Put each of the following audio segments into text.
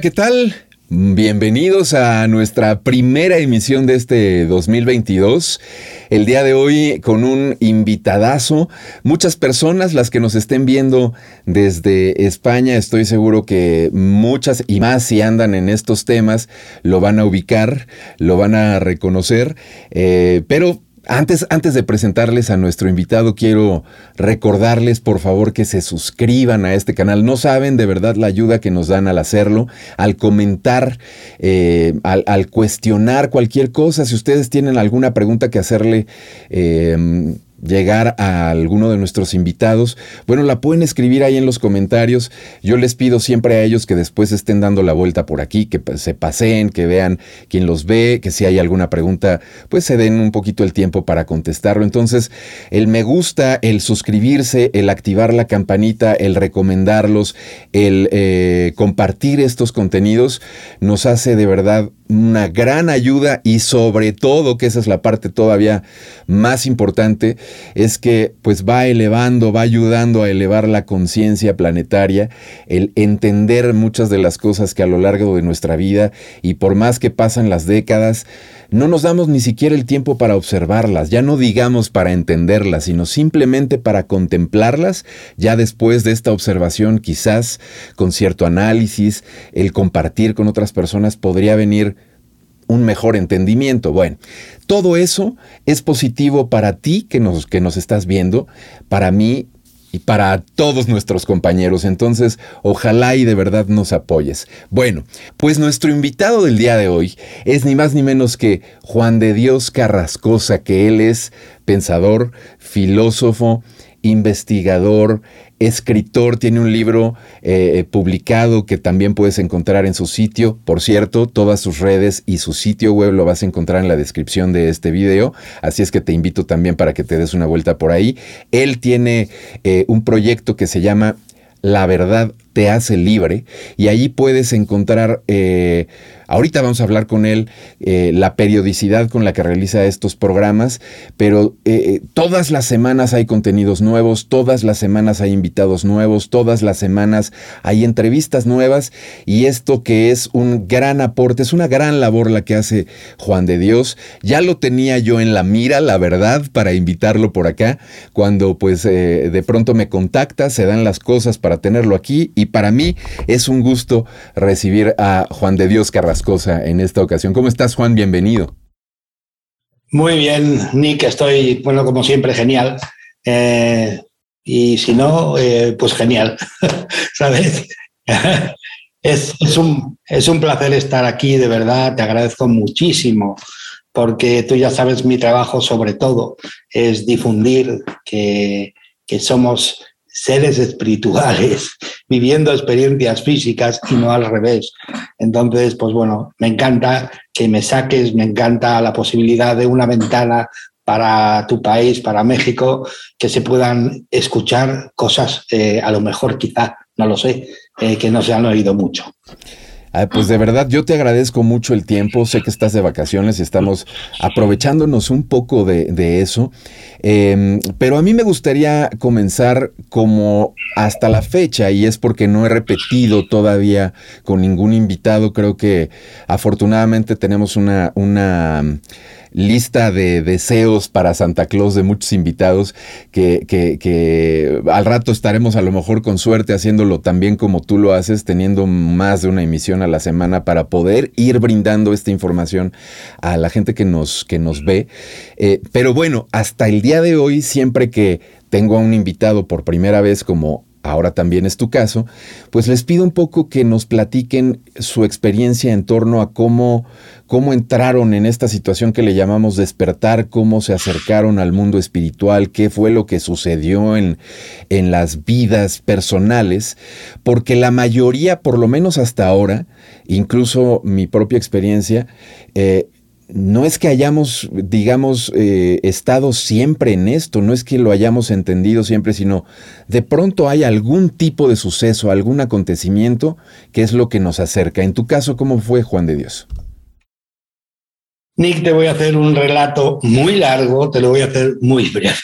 ¿qué tal? Bienvenidos a nuestra primera emisión de este 2022. El día de hoy con un invitadazo. Muchas personas, las que nos estén viendo desde España, estoy seguro que muchas y más si andan en estos temas, lo van a ubicar, lo van a reconocer. Eh, pero antes, antes, de presentarles a nuestro invitado, quiero recordarles por favor que se suscriban a este canal. No saben de verdad la ayuda que nos dan al hacerlo, al comentar, eh, al, cuestionar cualquier cosa. Si ustedes tienen alguna pregunta que hacerle, eh, llegar a alguno de nuestros invitados, bueno, la pueden escribir ahí en los comentarios. Yo les pido siempre a ellos que después estén dando la vuelta por aquí, que se paseen, que vean quién los ve, que si hay alguna pregunta, pues se den un poquito el tiempo para contestarlo. Entonces, el me gusta, el suscribirse, el activar la campanita, el recomendarlos, el eh, compartir estos contenidos, nos hace de verdad una gran ayuda y sobre todo, que esa es la parte todavía más importante, es que pues va elevando, va ayudando a elevar la conciencia planetaria, el entender muchas de las cosas que a lo largo de nuestra vida y por más que pasan las décadas, no nos damos ni siquiera el tiempo para observarlas, ya no digamos para entenderlas, sino simplemente para contemplarlas, ya después de esta observación quizás con cierto análisis, el compartir con otras personas podría venir un mejor entendimiento. Bueno, todo eso es positivo para ti que nos, que nos estás viendo, para mí y para todos nuestros compañeros. Entonces, ojalá y de verdad nos apoyes. Bueno, pues nuestro invitado del día de hoy es ni más ni menos que Juan de Dios Carrascosa, que él es pensador, filósofo, investigador, escritor, tiene un libro eh, publicado que también puedes encontrar en su sitio. Por cierto, todas sus redes y su sitio web lo vas a encontrar en la descripción de este video. Así es que te invito también para que te des una vuelta por ahí. Él tiene eh, un proyecto que se llama La verdad te hace libre y ahí puedes encontrar... Eh, Ahorita vamos a hablar con él eh, la periodicidad con la que realiza estos programas, pero eh, todas las semanas hay contenidos nuevos, todas las semanas hay invitados nuevos, todas las semanas hay entrevistas nuevas y esto que es un gran aporte, es una gran labor la que hace Juan de Dios. Ya lo tenía yo en la mira, la verdad, para invitarlo por acá, cuando pues de pronto me contacta, se dan las cosas para tenerlo aquí y para mí es un gusto recibir a Juan de Dios Carrasco cosa en esta ocasión. ¿Cómo estás, Juan? Bienvenido. Muy bien, Nick, estoy, bueno, como siempre, genial. Eh, y si no, eh, pues genial, ¿sabes? es, es, un, es un placer estar aquí, de verdad, te agradezco muchísimo, porque tú ya sabes, mi trabajo sobre todo es difundir que, que somos seres espirituales viviendo experiencias físicas y no al revés. Entonces, pues bueno, me encanta que me saques, me encanta la posibilidad de una ventana para tu país, para México, que se puedan escuchar cosas, eh, a lo mejor quizá, no lo sé, eh, que no se han oído mucho. Pues de verdad, yo te agradezco mucho el tiempo. Sé que estás de vacaciones y estamos aprovechándonos un poco de, eso. Em, pero a mí me gustaría comenzar como hasta la fecha, y es porque no he repetido todavía con ningún invitado. Creo que afortunadamente tenemos una, una lista de deseos para Santa Claus de muchos invitados que, que, al rato estaremos a lo mejor con suerte haciéndolo también como tú lo haces, teniendo más de una emisión a la semana para poder ir brindando esta información a la gente que nos, que nos ve. Eh, pero bueno, hasta el día de hoy, siempre que tengo a un invitado por primera vez como ahora también es tu caso, pues les pido un poco que nos platiquen su experiencia en torno a cómo, cómo entraron en esta situación que le llamamos despertar, cómo se acercaron al mundo espiritual, qué fue lo que sucedió en, en las vidas personales, porque la mayoría, por lo menos hasta ahora, incluso mi propia experiencia, eh, no es que hayamos, digamos, eh, estado siempre en esto, no es que lo hayamos entendido siempre, sino de pronto hay algún tipo de suceso, algún acontecimiento que es lo que nos acerca. En tu caso, ¿cómo fue Juan de Dios? Nick, te voy a hacer un relato muy largo, te lo voy a hacer muy breve.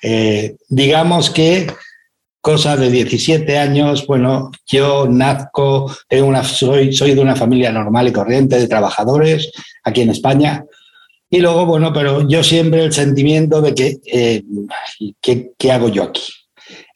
Eh, digamos que cosa de 17 años, bueno, yo nazco, soy de una familia normal y corriente de trabajadores aquí en España. Y luego, bueno, pero yo siempre el sentimiento de que, eh, ¿qué, hago yo aquí?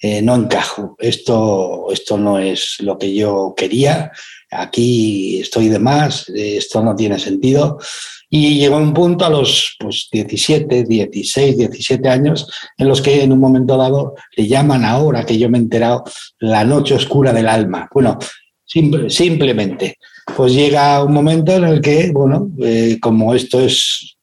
Eh, no encajo, esto, esto no es lo que yo quería, aquí estoy de más, esto no tiene sentido. Y llegó un punto a los pues, 17, 16, 17 años en los que en un momento dado le llaman ahora que yo me he enterado la noche oscura del alma. Bueno, simplemente, pues llega un momento en el que, bueno, eh, como esto es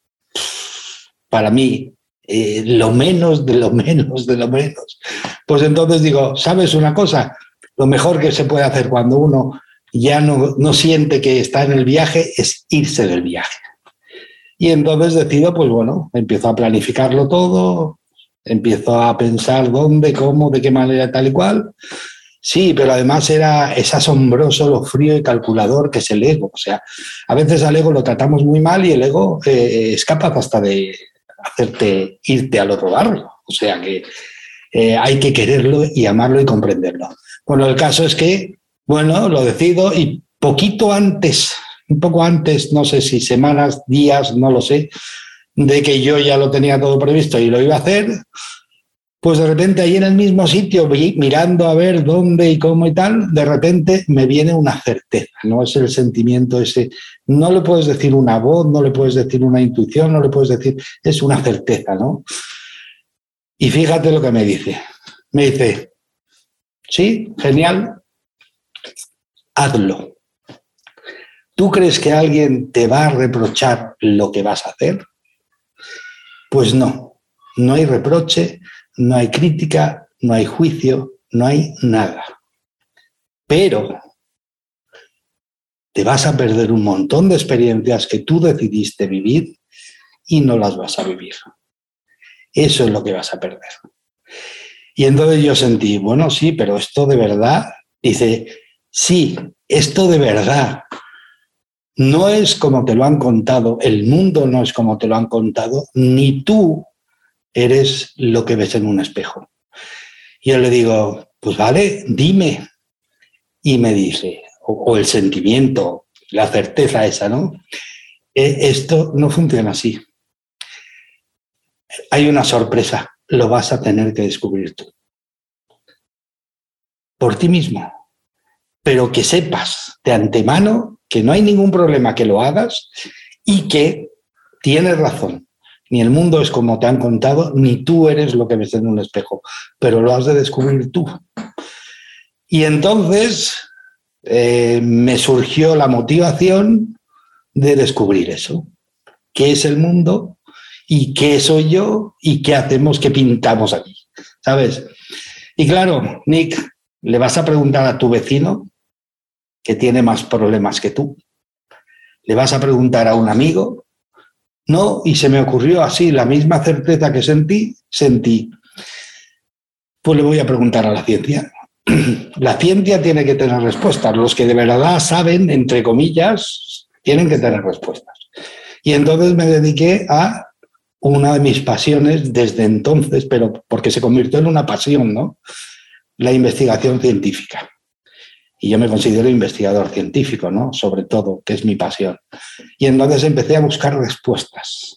para mí eh, lo menos de lo menos de lo menos, pues entonces digo, ¿sabes una cosa? Lo mejor que se puede hacer cuando uno ya no, no siente que está en el viaje es irse del viaje. Y entonces decido, pues bueno, empiezo a planificarlo todo, empiezo a pensar dónde, cómo, de qué manera, tal y cual. Sí, pero además era, es asombroso lo frío y calculador que es el ego. O sea, a veces al ego lo tratamos muy mal y el ego eh, es capaz hasta de hacerte irte al otro barrio. O sea que eh, hay que quererlo y amarlo y comprenderlo. Bueno, el caso es que, bueno, lo decido y poquito antes un poco antes, no sé si semanas, días, no lo sé, de que yo ya lo tenía todo previsto y lo iba a hacer, pues de repente ahí en el mismo sitio, mirando a ver dónde y cómo y tal, de repente me viene una certeza, no es el sentimiento ese, no le puedes decir una voz, no le puedes decir una intuición, no le puedes decir, es una certeza, ¿no? Y fíjate lo que me dice, me dice, sí, genial, hazlo. ¿Tú crees que alguien te va a reprochar lo que vas a hacer? Pues no, no hay reproche, no hay crítica, no hay juicio, no hay nada. Pero te vas a perder un montón de experiencias que tú decidiste vivir y no las vas a vivir. Eso es lo que vas a perder. Y entonces yo sentí, bueno, sí, pero esto de verdad, dice, sí, esto de verdad, no es como te lo han contado, el mundo no es como te lo han contado, ni tú eres lo que ves en un espejo. Y yo le digo, pues vale, dime. Y me dice, o, el sentimiento, la certeza esa, ¿no? E, esto no funciona así. Hay una sorpresa, lo vas a tener que descubrir tú. Por ti mismo. Pero que sepas de antemano que no hay ningún problema que lo hagas y que tienes razón. Ni el mundo es como te han contado, ni tú eres lo que ves en un espejo, pero lo has de descubrir tú. Y entonces eh, me surgió la motivación de descubrir eso. ¿Qué es el mundo? ¿Y qué soy yo? ¿Y qué hacemos? ¿Qué pintamos aquí? ¿Sabes? Y claro, Nick, le vas a preguntar a tu vecino que tiene más problemas que tú. ¿Le vas a preguntar a un amigo? No, y se me ocurrió así, la misma certeza que sentí, sentí. Pues le voy a preguntar a la ciencia. La ciencia tiene que tener respuestas. Los que de verdad saben, entre comillas, tienen que tener respuestas. Y entonces me dediqué a una de mis pasiones desde entonces, pero porque se convirtió en una pasión, ¿no? La investigación científica y yo me considero investigador científico, ¿no? Sobre todo, que es mi pasión. Y entonces empecé a buscar respuestas.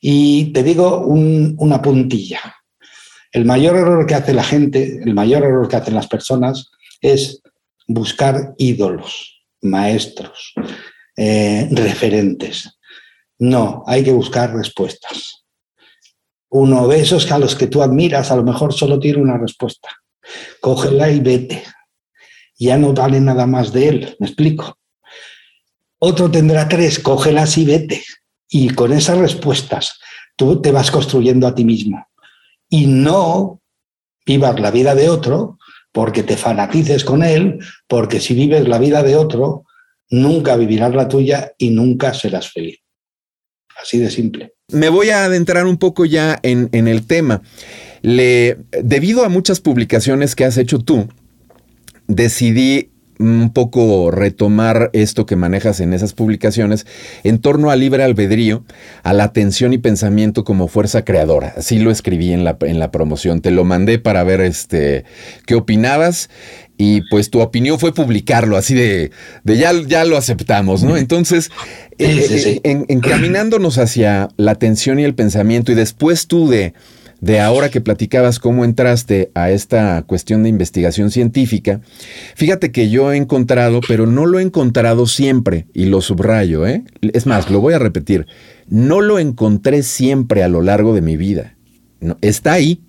Y te digo una puntilla. El mayor error que hace la gente, el mayor error que hacen las personas es buscar ídolos, maestros, eh, referentes. No, hay que buscar respuestas. Uno de esos a los que tú admiras a lo mejor solo tiene una respuesta. Cógela y vete ya no vale nada más de él, me explico. Otro tendrá tres, cógelas y vete. Y con esas respuestas tú te vas construyendo a ti mismo. Y no vivas la vida de otro porque te fanatices con él, porque si vives la vida de otro, nunca vivirás la tuya y nunca serás feliz. Así de simple. Me voy a adentrar un poco ya en, en el tema. Le, debido a muchas publicaciones que has hecho tú, decidí un poco retomar esto que manejas en esas publicaciones en torno al libre albedrío, a la atención y pensamiento como fuerza creadora. Así lo escribí en la, en la promoción. Te lo mandé para ver este, qué opinabas y pues tu opinión fue publicarlo, así de, de ya, ya lo aceptamos, ¿no? Entonces, eh, eh, encaminándonos hacia la atención y el pensamiento y después tú de de ahora que platicabas cómo entraste a esta cuestión de investigación científica, fíjate que yo he encontrado, pero no lo he encontrado siempre, y lo subrayo, ¿eh? Es más, lo voy a repetir, no lo encontré siempre a lo largo de mi vida. No, está ahí,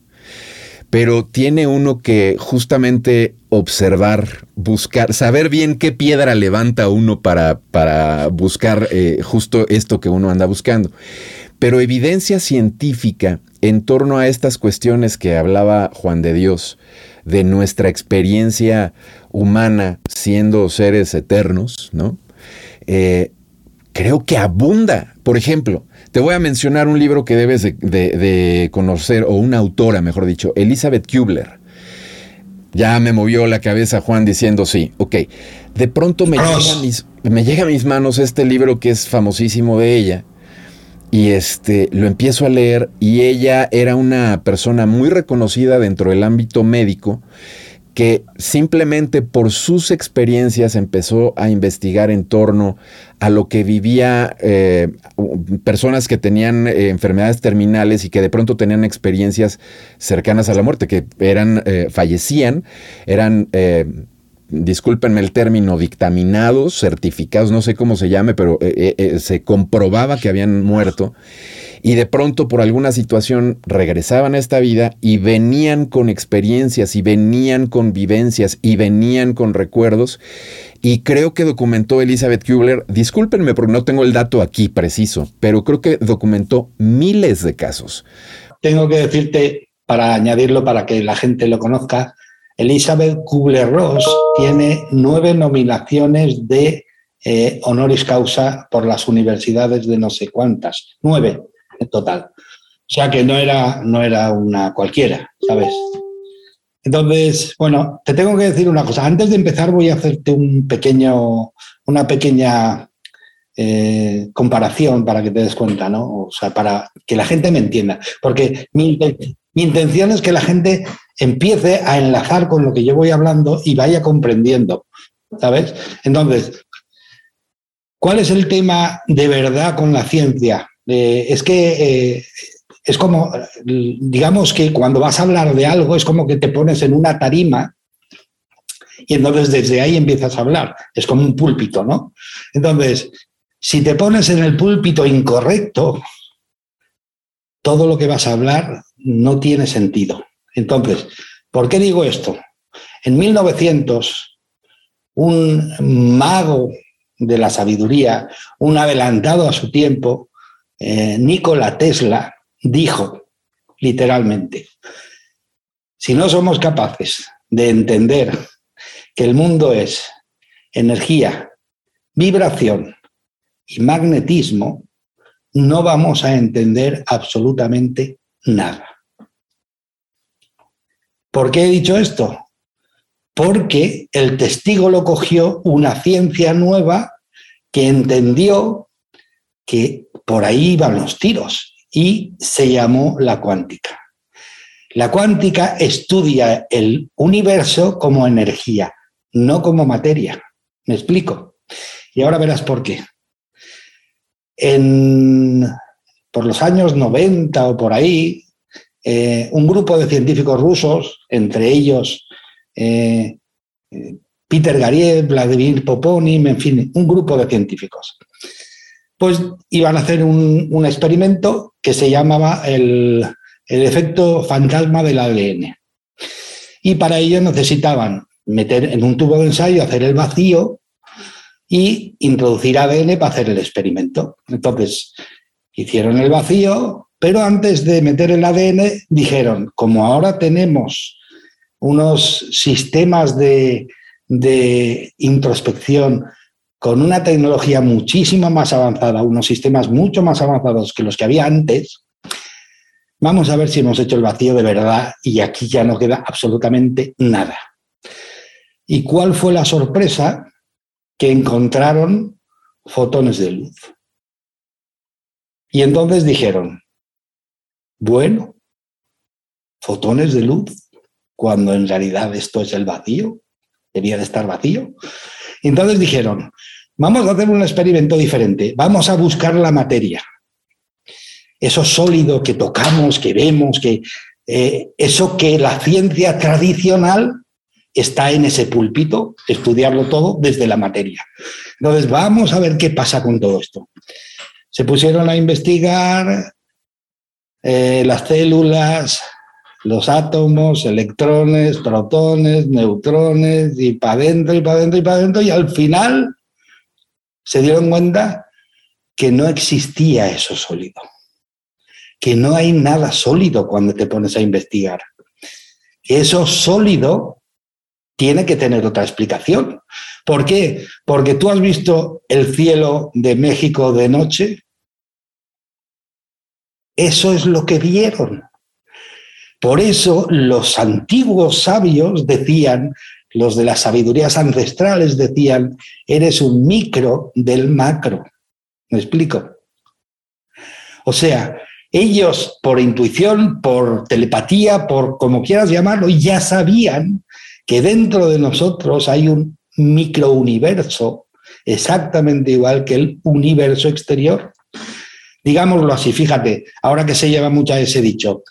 pero tiene uno que justamente observar, buscar, saber bien qué piedra levanta uno para, para buscar eh, justo esto que uno anda buscando. Pero evidencia científica en torno a estas cuestiones que hablaba Juan de Dios, de nuestra experiencia humana siendo seres eternos, ¿no? Eh, creo que abunda. Por ejemplo, te voy a mencionar un libro que debes de, conocer, o una autora, mejor dicho, Elizabeth Kubler. Ya me movió la cabeza Juan diciendo sí, ok. De pronto me me llega a mis manos este libro que es famosísimo de ella, y este lo empiezo a leer y ella era una persona muy reconocida dentro del ámbito médico que simplemente por sus experiencias empezó a investigar en torno a lo que vivía eh, personas que tenían eh, enfermedades terminales y que de pronto tenían experiencias cercanas a la muerte, que eran, eh, fallecían, eran discúlpenme el término, dictaminados, certificados, no sé cómo se llame, pero eh, eh, eh, se comprobaba que habían muerto y de pronto por alguna situación regresaban a esta vida y venían con experiencias y venían con vivencias y venían con recuerdos. Y creo que documentó Elizabeth Kubler, discúlpenme porque no tengo el dato aquí preciso, pero creo que documentó miles de casos. Tengo que decirte, para añadirlo, para que la gente lo conozca, Elizabeth Kubler-Ross tiene nueve nominaciones de eh, honoris causa por las universidades de no sé cuántas, nueve en total. O sea que no era, no era una cualquiera, ¿sabes? Entonces, bueno, te tengo que decir una cosa. Antes de empezar voy a hacerte un pequeño, una pequeña eh, comparación para que te des cuenta, ¿no? O sea, para que la gente me entienda. Porque mi, mi intención es que la gente empiece a enlazar con lo que yo voy hablando y vaya comprendiendo, ¿sabes? Entonces, ¿cuál es el tema de verdad con la ciencia? Eh, es que eh, es como, digamos que cuando vas a hablar de algo es como que te pones en una tarima y entonces desde ahí empiezas a hablar. Es como un púlpito, ¿no? Entonces, si te pones en el púlpito incorrecto, todo lo que vas a hablar no tiene sentido. Entonces, ¿por qué digo esto? En 1900, un mago de la sabiduría, un adelantado a su tiempo, eh, Nikola Tesla, dijo literalmente, si no somos capaces de entender que el mundo es energía, vibración y magnetismo, no vamos a entender absolutamente nada. ¿Por qué he dicho esto? Porque el testigo lo cogió una ciencia nueva que entendió que por ahí iban los tiros y se llamó la cuántica. La cuántica estudia el universo como energía, no como materia. ¿Me explico? Y ahora verás por qué. En, por los años 90 o por ahí, eh, un grupo de científicos rusos, entre ellos eh, Peter Gariev, Vladimir Poponim, en fin, un grupo de científicos. Pues iban a hacer un, experimento que se llamaba el, el efecto fantasma del ADN. Y para ello necesitaban meter en un tubo de ensayo, hacer el vacío y introducir ADN para hacer el experimento. Entonces, hicieron el vacío, pero antes de meter el ADN, dijeron, como ahora tenemos unos sistemas de, introspección con una tecnología muchísimo más avanzada, unos sistemas mucho más avanzados que los que había antes, vamos a ver si hemos hecho el vacío de verdad y aquí ya no queda absolutamente nada. ¿Y cuál fue la sorpresa? Que encontraron fotones de luz. Y entonces dijeron, bueno, fotones de luz, cuando en realidad esto es el vacío, debía de estar vacío. Entonces dijeron, vamos a hacer un experimento diferente, vamos a buscar la materia. Eso sólido que tocamos, que vemos, que eh, eso que la ciencia tradicional está en ese púlpito, estudiarlo todo desde la materia. Entonces, vamos a ver qué pasa con todo esto. Se pusieron a investigar eh, las células, los átomos, electrones, protones, neutrones, y para adentro, y para adentro, y para adentro, y al final se dieron cuenta que no existía eso sólido, que no hay nada sólido cuando te pones a investigar. Eso sólido tiene que tener otra explicación. ¿Por qué? Porque tú has visto el cielo de México de noche. Eso es lo que vieron. Por eso los antiguos sabios decían, los de las sabidurías ancestrales decían, eres un micro del macro. ¿Me explico? O sea, ellos por intuición, por telepatía, por como quieras llamarlo, ya sabían que dentro de nosotros hay un microuniverso exactamente igual que el universo exterior. Digámoslo así, fíjate, ahora que se lleva mucho ese dicho,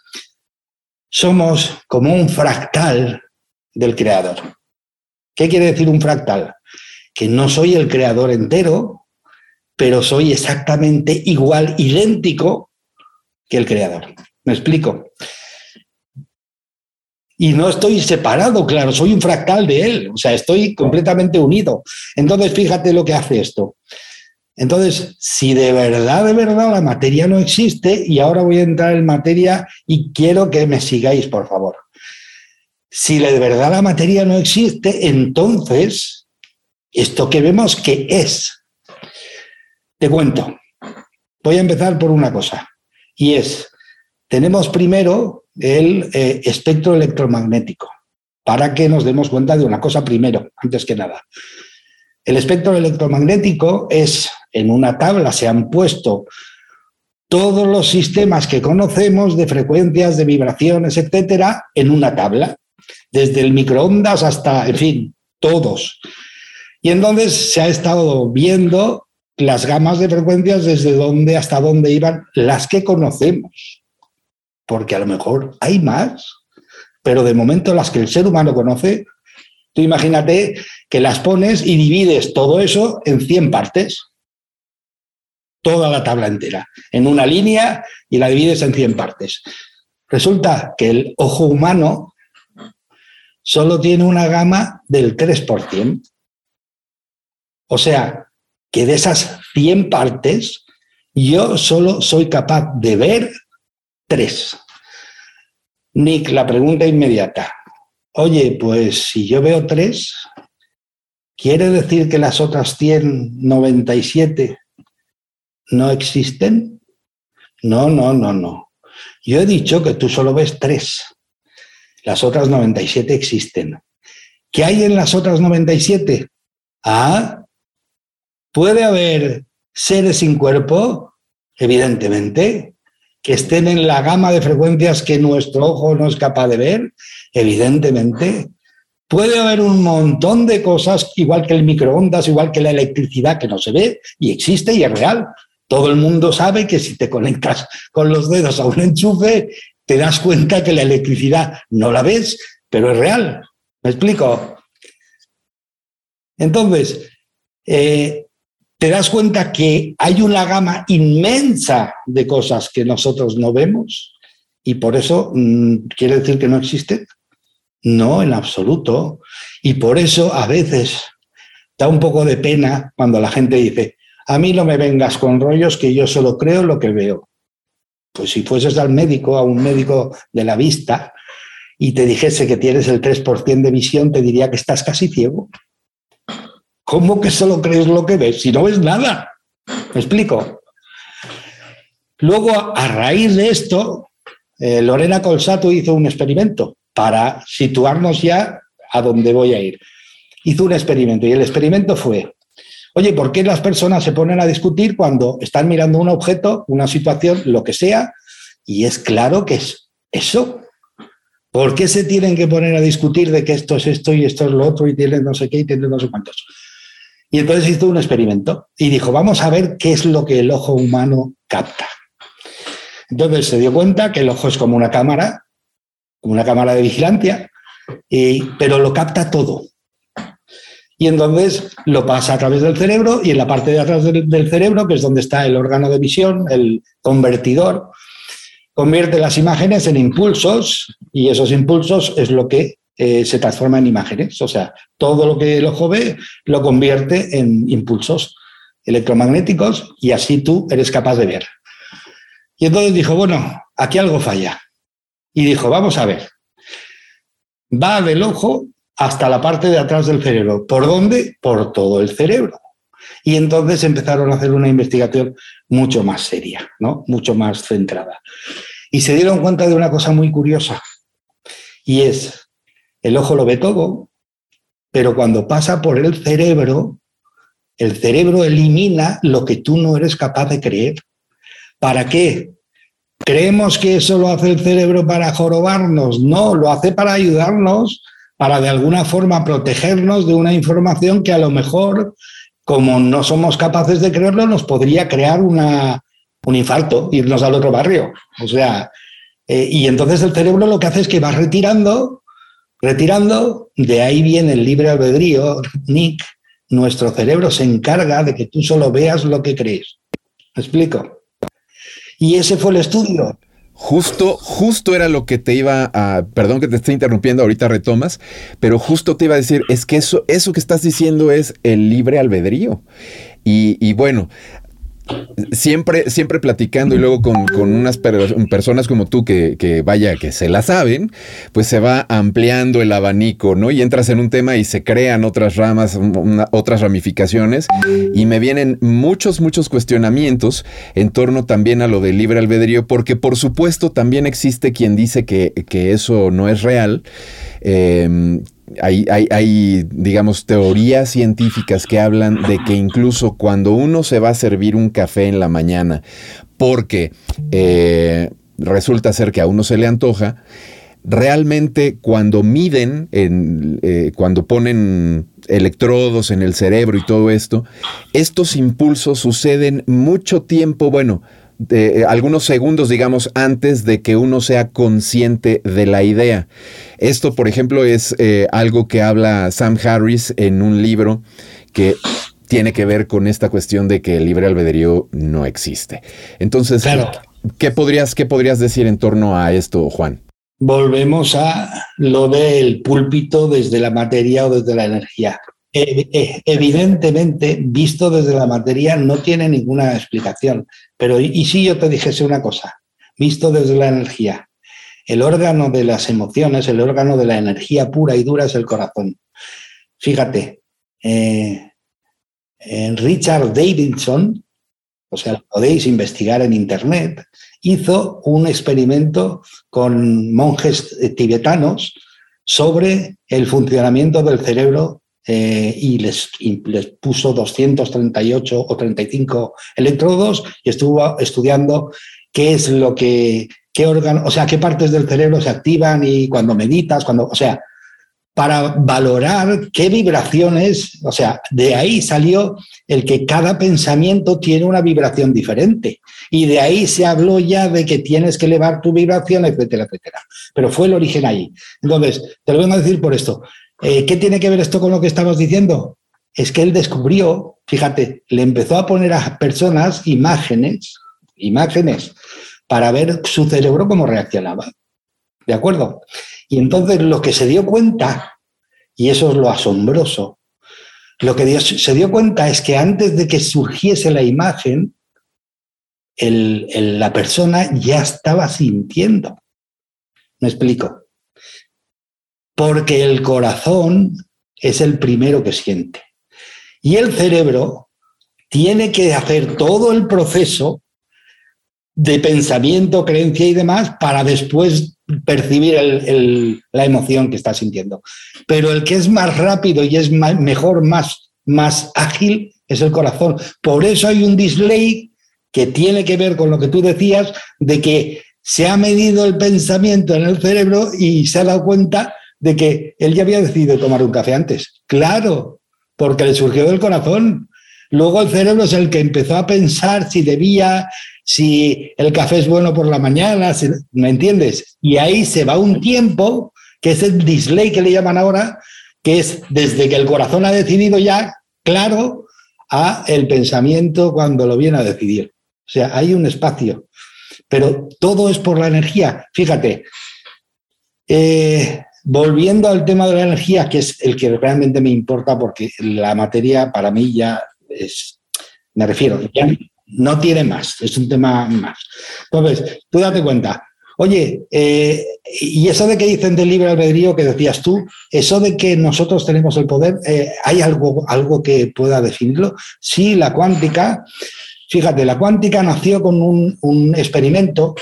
somos como un fractal del creador. ¿Qué quiere decir un fractal? Que no soy el creador entero, pero soy exactamente igual, idéntico que el creador. ¿Me explico? Y no estoy separado, claro, soy un fractal de él, o sea, estoy completamente unido. Entonces, fíjate lo que hace esto. Entonces, si de verdad, de verdad la materia no existe, y ahora voy a entrar en materia y quiero que me sigáis, por favor. Si de verdad la materia no existe, entonces, esto que vemos, ¿qué es? Te cuento. Voy a empezar por una cosa, y es, tenemos primero el eh, espectro electromagnético, para que nos demos cuenta de una cosa primero, antes que nada. El espectro electromagnético es, en una tabla se han puesto todos los sistemas que conocemos de frecuencias, de vibraciones, etcétera, en una tabla, desde el microondas hasta, en fin, todos. Y entonces se ha estado viendo las gamas de frecuencias desde dónde hasta dónde iban las que conocemos. Porque a lo mejor hay más, pero de momento las que el ser humano conoce, tú imagínate que las pones y divides todo eso en 100 partes, toda la tabla entera, en una línea y la divides en 100 partes. Resulta que el ojo humano solo tiene una gama del 3%. O sea, que de esas 100 partes, yo solo soy capaz de ver tres. Nick, la pregunta inmediata. Oye, pues si yo veo tres, ¿Quiere decir que las otras 197 no existen? No, no, no, no. Yo he dicho que tú solo ves tres. Las otras 97 existen. ¿Qué hay en las otras 97? Ah, puede haber seres sin cuerpo, evidentemente, que estén en la gama de frecuencias que nuestro ojo no es capaz de ver, evidentemente. Puede haber un montón de cosas, igual que el microondas, igual que la electricidad, que no se ve y existe y es real. Todo el mundo sabe que si te conectas con los dedos a un enchufe, te das cuenta que la electricidad no la ves, pero es real. ¿Me explico? Entonces, eh, te das cuenta que hay una gama inmensa de cosas que nosotros no vemos y por eso mm, quiere decir que no existen. No, en absoluto. Y por eso a veces da un poco de pena cuando la gente dice, a mí no me vengas con rollos que yo solo creo lo que veo. Pues si fueses al médico, a un médico de la vista, y te dijese que tienes el 3% de visión, te diría que estás casi ciego. ¿Cómo que solo crees lo que ves si no ves nada? ¿Me explico? Luego, a raíz de esto, eh, Lorena Colsato hizo un experimento para situarnos ya a dónde voy a ir. hizo un experimento y el experimento fue, oye, ¿por qué las personas se ponen a discutir cuando están mirando un objeto, una situación, lo que sea? Y es claro que es eso. ¿Por qué se tienen que poner a discutir de que esto es esto y esto es lo otro y tienen no sé qué y tienen no sé cuántos? Y entonces hizo un experimento y dijo, vamos a ver qué es lo que el ojo humano capta. Entonces se dio cuenta que el ojo es como una cámara, como una cámara de vigilancia, pero lo capta todo. Y entonces lo pasa a través del cerebro y en la parte de atrás del, cerebro, que es donde está el órgano de visión, el convertidor, convierte las imágenes en impulsos y esos impulsos es lo que eh, se transforma en imágenes. O sea, todo lo que el ojo ve lo convierte en impulsos electromagnéticos y así tú eres capaz de ver. Y entonces dijo, bueno, aquí algo falla. Y dijo, vamos a ver, va del ojo hasta la parte de atrás del cerebro. ¿Por dónde? Por todo el cerebro. Y entonces empezaron a hacer una investigación mucho más seria, ¿no? mucho más centrada. Y se dieron cuenta de una cosa muy curiosa, y es, el ojo lo ve todo, pero cuando pasa por el cerebro, el cerebro elimina lo que tú no eres capaz de creer. ¿Para qué? ¿Creemos que eso lo hace el cerebro para jorobarnos? No, lo hace para ayudarnos, para de alguna forma protegernos de una información que a lo mejor, como no somos capaces de creerlo, nos podría crear un infarto, irnos al otro barrio. O sea, eh, y entonces el cerebro lo que hace es que va retirando, retirando, de ahí viene el libre albedrío, Nick, nuestro cerebro se encarga de que tú solo veas lo que crees. ¿Me explico? Y ese fue el estudio. Justo, justo era lo que te iba a, perdón que te esté interrumpiendo, ahorita retomas, pero justo te iba a decir, es que eso, eso que estás diciendo es el libre albedrío. Y, y bueno, siempre, siempre platicando y luego con, unas personas como tú que, vaya, que se la saben, pues se va ampliando el abanico, ¿no? Y entras en un tema y se crean otras ramas, otras ramificaciones y me vienen muchos, muchos cuestionamientos en torno también a lo del libre albedrío, porque por supuesto también existe quien dice que, que eso no es real. Eh, hay, digamos, teorías científicas que hablan de que incluso cuando uno se va a servir un café en la mañana, porque eh, resulta ser que a uno se le antoja, realmente cuando miden, en, eh, cuando ponen electrodos en el cerebro y todo esto, estos impulsos suceden mucho tiempo, bueno, de, algunos segundos, digamos, antes de que uno sea consciente de la idea. Esto, por ejemplo, es eh, algo que habla Sam Harris en un libro que tiene que ver con esta cuestión de que el libre albedrío no existe. Entonces, ¿qué, podrías, ¿qué podrías decir en torno a esto, Juan? Volvemos a lo del púlpito desde la materia o desde la energía. Eh, evidentemente, visto desde la materia, no tiene ninguna explicación. Pero, ¿y si yo te dijese una cosa? Visto desde la energía, el órgano de las emociones, el órgano de la energía pura y dura es el corazón. Fíjate, eh, Richard Davidson, o sea, podéis investigar en Internet, hizo un experimento con monjes tibetanos sobre el funcionamiento del cerebro eh, y, les, puso 238 o 35 electrodos y estuvo estudiando qué es lo que, qué órgano, o sea, qué partes del cerebro se activan y cuando meditas, cuando, o sea, para valorar qué vibraciones, o sea, de ahí salió el que cada pensamiento tiene una vibración diferente. Y de ahí se habló ya de que tienes que elevar tu vibración, etcétera, etcétera. Pero fue el origen ahí. Entonces, te lo vengo a decir por esto. Eh, ¿Qué tiene que ver esto con lo que estamos diciendo? Es que él descubrió, fíjate, le empezó a poner a personas imágenes, imágenes, para ver su cerebro cómo reaccionaba. ¿De acuerdo? Y entonces lo que se dio cuenta, y eso es lo asombroso, lo que se dio cuenta es que antes de que surgiese la imagen, la persona ya estaba sintiendo. ¿Me explico? Porque el corazón es el primero que siente. Y el cerebro tiene que hacer todo el proceso de pensamiento, creencia y demás para después percibir la emoción que estás sintiendo. Pero el que es más rápido y es mejor, más, más ágil, es el corazón. Por eso hay un display que tiene que ver con lo que tú decías, de que se ha medido el pensamiento en el cerebro y se ha dado cuenta de que él ya había decidido tomar un café antes. Claro, porque le surgió del corazón. Luego el cerebro es el que empezó a pensar si debía, si el café es bueno por la mañana, ¿me entiendes? Y ahí se va un tiempo, que es el display que le llaman ahora, que es desde que el corazón ha decidido ya, claro, a el pensamiento cuando lo viene a decidir. O sea, hay un espacio, pero todo es por la energía. Fíjate, eh, volviendo al tema de la energía, que es el que realmente me importa, porque la materia para mí ya es, me refiero, ya no tiene más, es un tema más. Entonces, tú date cuenta, oye, eh, y eso de que dicen del libre albedrío que decías tú, eso de que nosotros tenemos el poder, eh, ¿hay algo, algo que pueda definirlo? Sí, la cuántica, fíjate, la cuántica nació con un, un experimento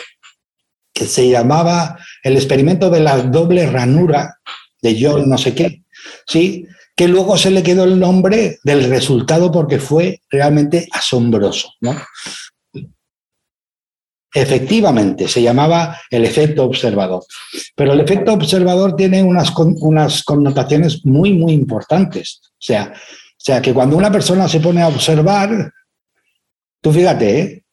que se llamaba el experimento de la doble ranura de John no sé qué, ¿sí? que luego se le quedó el nombre del resultado porque fue realmente asombroso. ¿no? Efectivamente, se llamaba el efecto observador. Pero el efecto observador tiene unas, unas connotaciones muy, muy importantes. O sea, o sea, que cuando una persona se pone a observar, tú fíjate, ¿eh?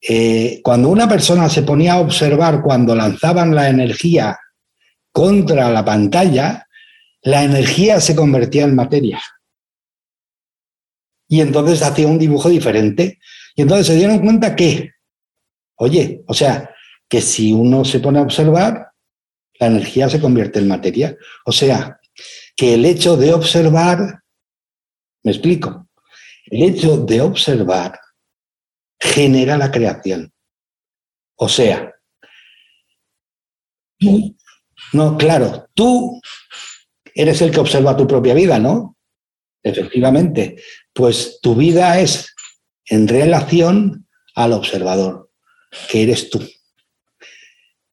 Eh, cuando una persona se ponía a observar cuando lanzaban la energía contra la pantalla, la energía se convertía en materia. Y entonces hacía un dibujo diferente. Y entonces se dieron cuenta que, oye, o sea, que si uno se pone a observar, la energía se convierte en materia. O sea, que el hecho de observar, me explico, el hecho de observar genera la creación. O sea, tú, no, claro, tú eres el que observa tu propia vida, ¿no? Efectivamente, pues tu vida es en relación al observador, que eres tú.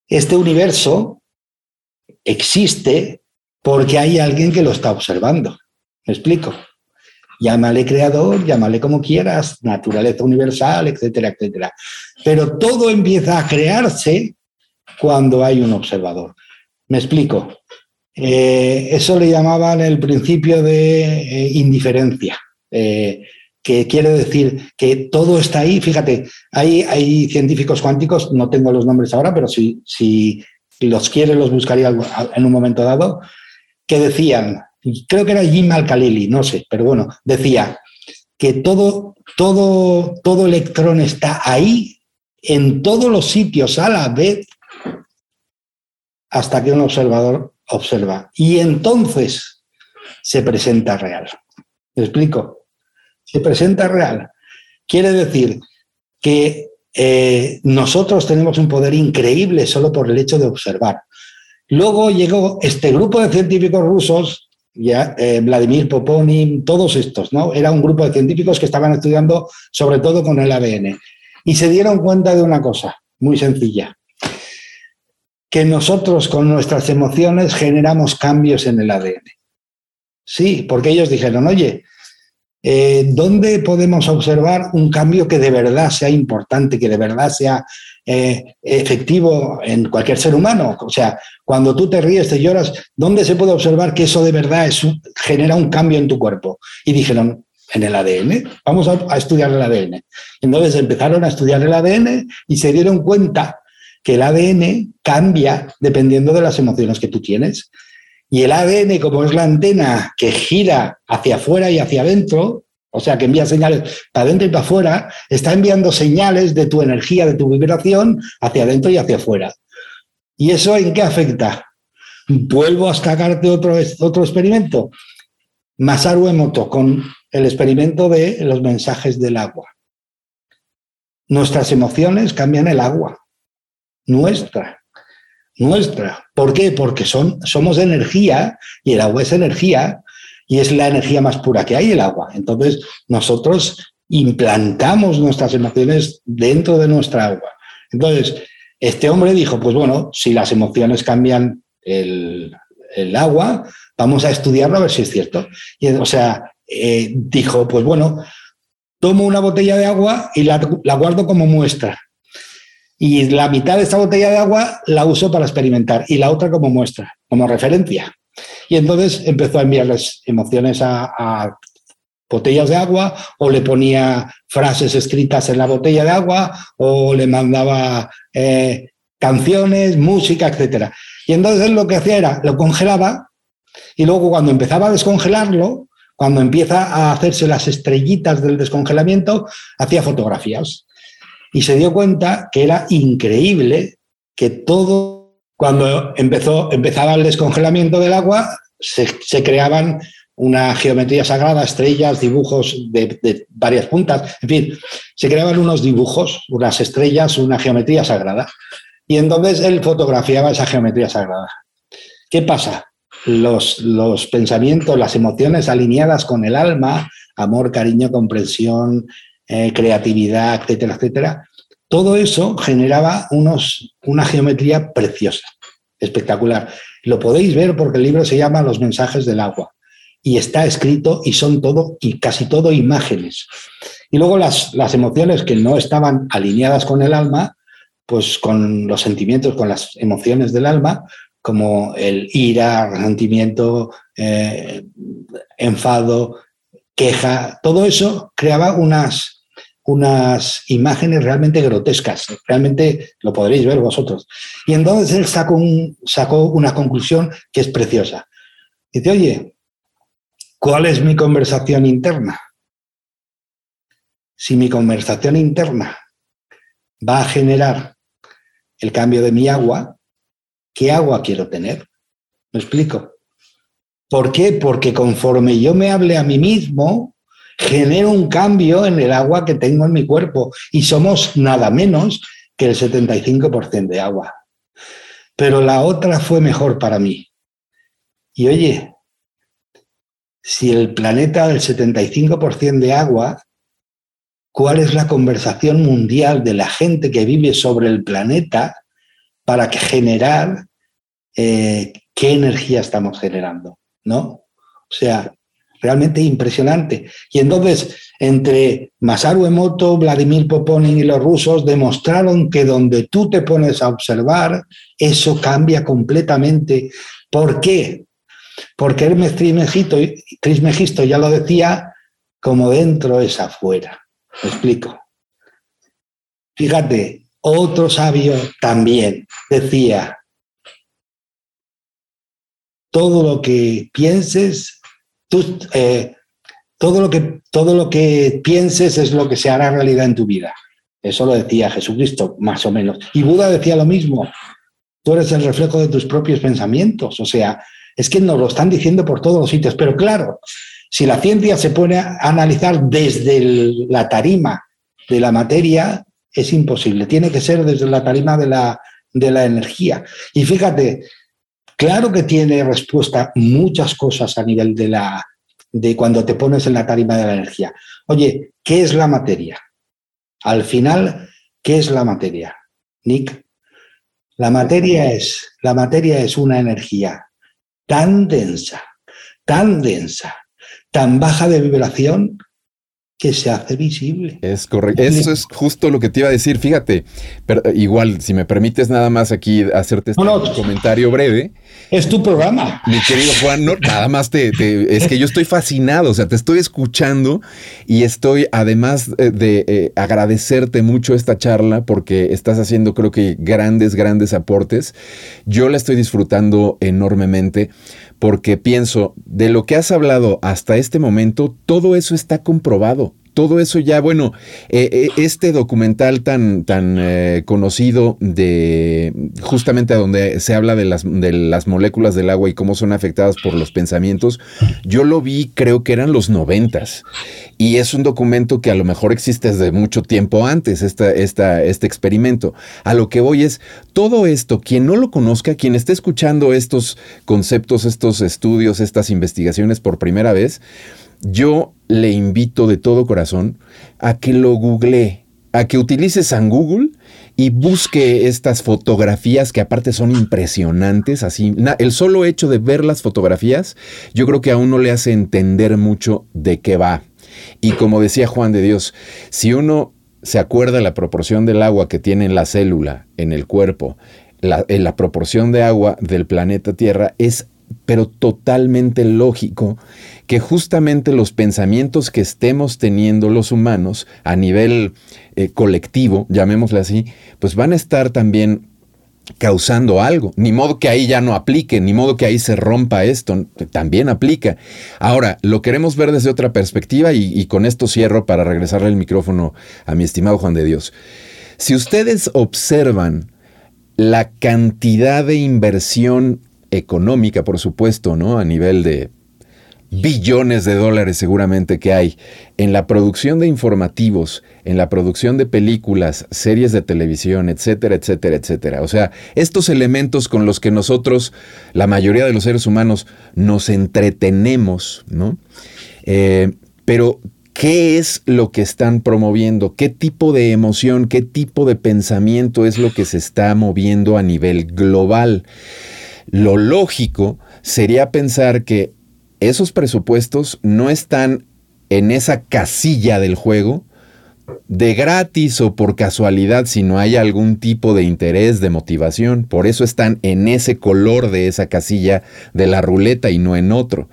Este universo existe porque hay alguien que lo está observando. ¿Me explico? Llámale creador, llámale como quieras, naturaleza universal, etcétera, etcétera. Pero todo empieza a crearse cuando hay un observador. Me explico. Eh, eso le llamaban el principio de eh, indiferencia, eh, que quiere decir que todo está ahí. Fíjate, hay, hay científicos cuánticos, no tengo los nombres ahora, pero si, si los quiere los buscaría en un momento dado, que decían, creo que era Jim Al-Khalili, no sé, pero bueno, decía que todo, todo, todo electrón está ahí, en todos los sitios a la vez, hasta que un observador observa. Y entonces se presenta real. ¿Me explico? Se presenta real. Quiere decir que eh, nosotros tenemos un poder increíble solo por el hecho de observar. Luego llegó este grupo de científicos rusos ya, eh, Vladimir Poponin, todos estos, ¿no? Era un grupo de científicos que estaban estudiando sobre todo con el ADN. Y se dieron cuenta de una cosa muy sencilla, que nosotros con nuestras emociones generamos cambios en el ADN. Sí, porque ellos dijeron, oye, eh, ¿dónde podemos observar un cambio que de verdad sea importante, que de verdad sea eh, efectivo en cualquier ser humano. O sea, cuando tú te ríes, te lloras, ¿dónde se puede observar que eso de verdad genera un cambio en tu cuerpo? Y dijeron, en el ADN, vamos a, estudiar el ADN. Entonces empezaron a estudiar el ADN y se dieron cuenta que el ADN cambia dependiendo de las emociones que tú tienes. Y el ADN, como es la antena que gira hacia afuera y hacia adentro, o sea, que envía señales para adentro y para afuera, está enviando señales de tu energía, de tu vibración, hacia adentro y hacia afuera. ¿Y eso en qué afecta? Vuelvo a sacarte otro, otro experimento. Masaru Emoto con el experimento de los mensajes del agua. Nuestras emociones cambian el agua. Nuestra. Nuestra. ¿Por qué? Porque son, somos energía y el agua es energía y es la energía más pura que hay, el agua. Entonces, nosotros implantamos nuestras emociones dentro de nuestra agua. Entonces, este hombre dijo, pues bueno, si las emociones cambian el, agua, vamos a estudiarlo a ver si es cierto. Y, o sea, eh, dijo, pues bueno, tomo una botella de agua y la, la, guardo como muestra. Y la mitad de esta botella de agua la uso para experimentar y la otra como muestra, como referencia. Y entonces empezó a enviarles emociones a, botellas de agua o le ponía frases escritas en la botella de agua o le mandaba eh, canciones, música, etc. Y entonces él lo que hacía era, lo congelaba y luego cuando empezaba a descongelarlo, cuando empieza a hacerse las estrellitas del descongelamiento, hacía fotografías. Y se dio cuenta que era increíble que todo, cuando empezó, empezaba el descongelamiento del agua, se, creaban una geometría sagrada, estrellas, dibujos de, de, varias puntas, en fin, se creaban unos dibujos, unas estrellas, una geometría sagrada. Y entonces él fotografiaba esa geometría sagrada. ¿Qué pasa? los, los pensamientos, las emociones alineadas con el alma, amor, cariño, comprensión, eh, creatividad, etcétera, etcétera, todo eso generaba unos, una geometría preciosa, espectacular. Lo podéis ver porque el libro se llama Los mensajes del agua y está escrito y son todo y casi todo imágenes. Y luego las, las emociones que no estaban alineadas con el alma, pues con los sentimientos, con las emociones del alma, como el ira, resentimiento, eh, enfado, queja, todo eso creaba unas, unas imágenes realmente grotescas, realmente lo podréis ver vosotros. Y entonces él sacó, sacó una conclusión que es preciosa. Dice, oye, ¿cuál es mi conversación interna? Si mi conversación interna va a generar el cambio de mi agua, ¿qué agua quiero tener? ¿Me explico? ¿Por qué? Porque conforme yo me hable a mí mismo, genero un cambio en el agua que tengo en mi cuerpo y somos nada menos que el 75% de agua. Pero la otra fue mejor para mí. Y oye, si el planeta del 75% de agua, ¿cuál es la conversación mundial de la gente que vive sobre el planeta para generar eh, qué energía estamos generando, ¿no? O sea, realmente impresionante. Y entonces, entre Masaru Emoto, Vladimir Poponin y los rusos demostraron que donde tú te pones a observar, eso cambia completamente. ¿Por qué? Porque Hermes Trismegisto ya lo decía, como dentro es afuera. ¿Me explico? Fíjate, otro sabio también decía, todo lo que pienses, eh, todo, lo que, todo lo que pienses es lo que se hará realidad en tu vida. Eso lo decía Jesucristo, más o menos. Y Buda decía lo mismo. Tú eres el reflejo de tus propios pensamientos. O sea, es que nos lo están diciendo por todos los sitios. Pero claro, si la ciencia se pone a analizar desde la tarima de la materia, es imposible. Tiene que ser desde la tarima de la, de la energía. Y fíjate, Claro que tiene respuesta muchas cosas a nivel de la de cuando te pones en la tarima de la energía. Oye, ¿qué es la materia? Al final, ¿qué es la materia? Nick, la materia es la materia es una energía tan densa, tan densa, tan baja de vibración que se hace visible. Es correcto. Eso es justo lo que te iba a decir. Fíjate, pero eh, igual, si me permites nada más aquí hacerte este comentario breve. Es tu programa. Mi querido Juan, no, nada más te, es que yo estoy fascinado, o sea, te estoy escuchando y estoy, además eh, de eh, agradecerte mucho esta charla, porque estás haciendo, creo que, grandes, grandes aportes. Yo la estoy disfrutando enormemente porque pienso, de lo que has hablado hasta este momento, todo eso está comprobado. Todo eso ya, bueno, eh, eh, este documental tan, tan eh, conocido de justamente donde se habla de las, de las moléculas del agua y cómo son afectadas por los pensamientos, yo lo vi, creo que eran los noventas. Y es un documento que a lo mejor existe desde mucho tiempo antes, esta, esta, este experimento. A lo que voy es, todo esto, quien no lo conozca, quien esté escuchando estos conceptos, estos estudios, estas investigaciones por primera vez, yo le invito de todo corazón a que lo googlee, a que utilice San Google y busque estas fotografías que aparte son impresionantes, así, el solo hecho de ver las fotografías, yo creo que a uno le hace entender mucho de qué va. Y como decía Juan de Dios, si uno se acuerda la proporción del agua que tiene la célula en el cuerpo, la, la proporción de agua del planeta Tierra es pero totalmente lógico que justamente los pensamientos que estemos teniendo los humanos a nivel eh, colectivo, llamémosle así, pues van a estar también causando algo. Ni modo que ahí ya no aplique, ni modo que ahí se rompa esto, también aplica. Ahora, lo queremos ver desde otra perspectiva y, y con esto cierro para regresarle el micrófono a mi estimado Juan de Dios. Si ustedes observan la cantidad de inversión económica, por supuesto, ¿no? A nivel de billones de dólares seguramente que hay en la producción de informativos, en la producción de películas, series de televisión, etcétera, etcétera, etcétera. O sea, estos elementos con los que nosotros, la mayoría de los seres humanos, nos entretenemos, ¿no? Eh, pero, ¿qué es lo que están promoviendo? ¿Qué tipo de emoción, qué tipo de pensamiento es lo que se está moviendo a nivel global? Lo lógico sería pensar que esos presupuestos no están en esa casilla del juego de gratis o por casualidad si no hay algún tipo de interés, de motivación. Por eso están en ese color de esa casilla de la ruleta y no en otro.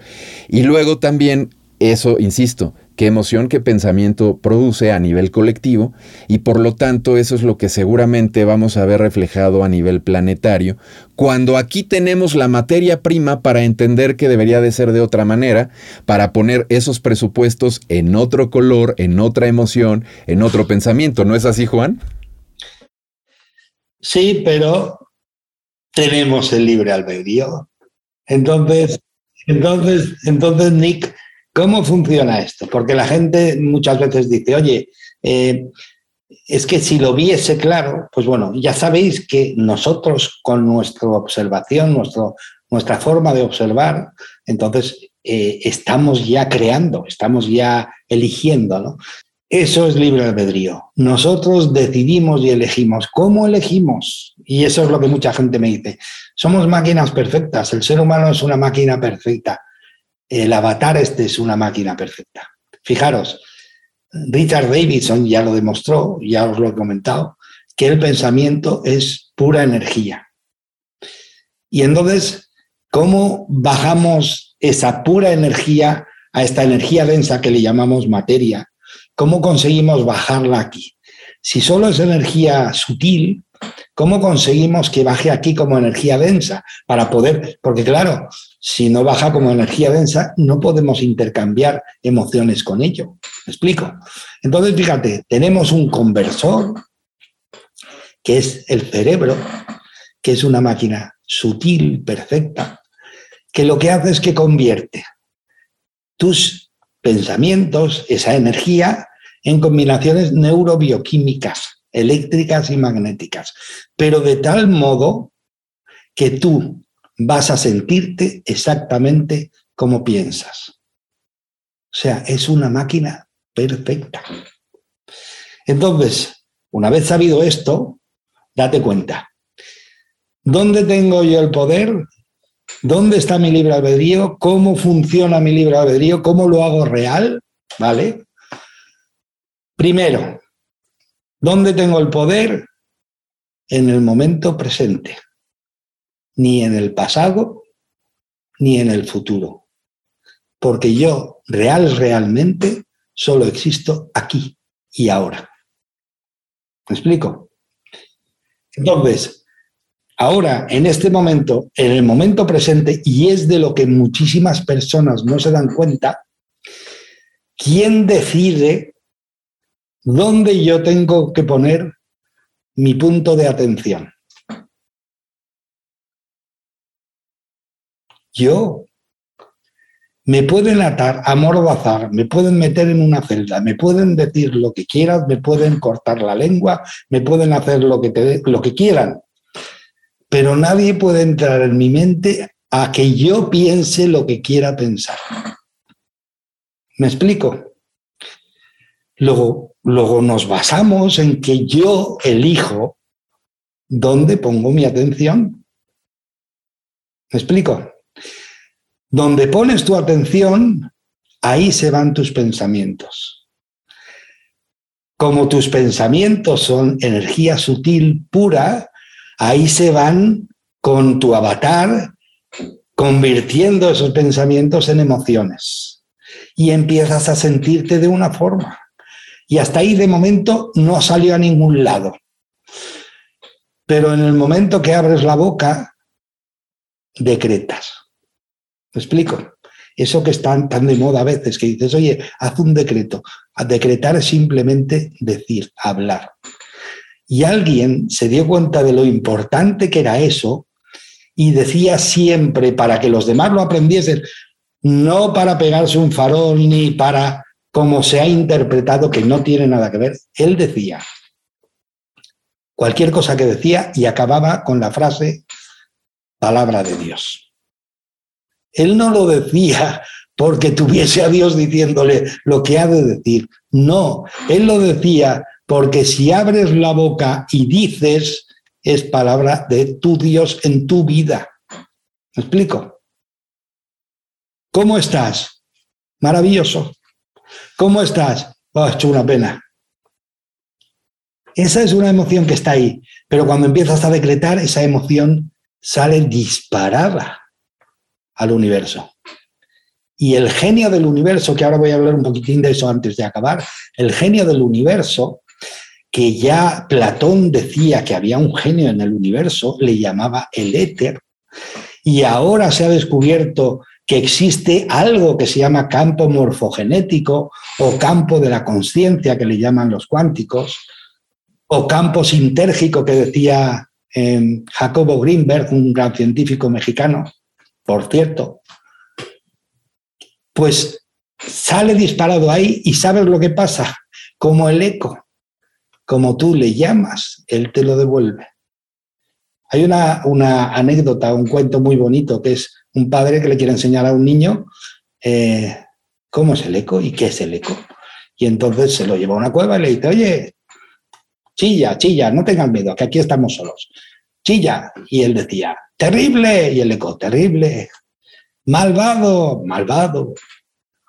Y luego también, eso, insisto, qué emoción, qué pensamiento produce a nivel colectivo y por lo tanto eso es lo que seguramente vamos a ver reflejado a nivel planetario, cuando aquí tenemos la materia prima para entender que debería de ser de otra manera, para poner esos presupuestos en otro color, en otra emoción, en otro pensamiento. ¿No es así, Juan? Sí, pero tenemos el libre albedrío. Entonces, entonces, entonces, Nick, ¿Cómo funciona esto? Porque la gente muchas veces dice, oye, eh, es que si lo viese claro, pues bueno, ya sabéis que nosotros con nuestra observación, nuestra forma de observar, entonces eh, estamos ya creando, estamos ya eligiendo, ¿no? Eso es libre albedrío. Nosotros decidimos y elegimos. ¿Cómo elegimos? Y eso es lo que mucha gente me dice. Somos máquinas perfectas. El ser humano es una máquina perfecta el avatar este es una máquina perfecta. Fijaros, Richard Davidson ya lo demostró, ya os lo he comentado, que el pensamiento es pura energía. Y entonces, ¿cómo bajamos esa pura energía a esta energía densa que le llamamos materia? ¿Cómo conseguimos bajarla aquí? Si solo es energía sutil, ¿Cómo conseguimos que baje aquí como energía densa? Para poder, porque claro, si no baja como energía densa, no podemos intercambiar emociones con ello. ¿Me explico? Entonces, fíjate, tenemos un conversor, que es el cerebro, que es una máquina sutil, perfecta, que lo que hace es que convierte tus pensamientos, esa energía, en combinaciones neurobioquímicas eléctricas y magnéticas, pero de tal modo que tú vas a sentirte exactamente como piensas. O sea, es una máquina perfecta. Entonces, una vez sabido esto, date cuenta. ¿Dónde tengo yo el poder? ¿Dónde está mi libre albedrío? ¿Cómo funciona mi libre albedrío? ¿Cómo lo hago real? ¿Vale? Primero, ¿Dónde tengo el poder? En el momento presente, ni en el pasado, ni en el futuro. Porque yo, real, realmente, solo existo aquí y ahora. ¿Me explico? Entonces, ahora, en este momento, en el momento presente, y es de lo que muchísimas personas no se dan cuenta, ¿quién decide ¿Dónde yo tengo que poner mi punto de atención? Yo. Me pueden atar, amordazar, me pueden meter en una celda, me pueden decir lo que quieran, me pueden cortar la lengua, me pueden hacer lo que, lo que quieran. Pero nadie puede entrar en mi mente a que yo piense lo que quiera pensar. ¿Me explico? Luego, luego nos basamos en que yo elijo dónde pongo mi atención. ¿Me explico? Donde pones tu atención, ahí se van tus pensamientos. Como tus pensamientos son energía sutil pura, ahí se van con tu avatar convirtiendo esos pensamientos en emociones. Y empiezas a sentirte de una forma. Y hasta ahí de momento no salió a ningún lado. Pero en el momento que abres la boca, decretas. ¿Me explico? Eso que está tan de moda a veces, que dices, oye, haz un decreto. Decretar es simplemente decir, hablar. Y alguien se dio cuenta de lo importante que era eso y decía siempre para que los demás lo aprendiesen, no para pegarse un farol ni para como se ha interpretado que no tiene nada que ver. Él decía cualquier cosa que decía y acababa con la frase palabra de Dios. Él no lo decía porque tuviese a Dios diciéndole lo que ha de decir. No, él lo decía porque si abres la boca y dices, es palabra de tu Dios en tu vida. ¿Me explico? ¿Cómo estás? Maravilloso. ¿Cómo estás? Oh, hecho una pena. Esa es una emoción que está ahí, pero cuando empiezas a decretar, esa emoción sale disparada al universo. Y el genio del universo, que ahora voy a hablar un poquitín de eso antes de acabar, el genio del universo que ya Platón decía que había un genio en el universo, le llamaba el éter, y ahora se ha descubierto que existe algo que se llama campo morfogenético o campo de la conciencia que le llaman los cuánticos, o campo sintérgico que decía eh, Jacobo Greenberg, un gran científico mexicano, por cierto, pues sale disparado ahí y sabes lo que pasa, como el eco como tú le llamas, él te lo devuelve. Hay una, una anécdota, un cuento muy bonito, que es un padre que le quiere enseñar a un niño eh, cómo es el eco y qué es el eco. Y entonces se lo lleva a una cueva y le dice, oye, chilla, chilla, no tengas miedo, que aquí estamos solos. Chilla. Y él decía, terrible. Y el eco, terrible. Malvado, malvado.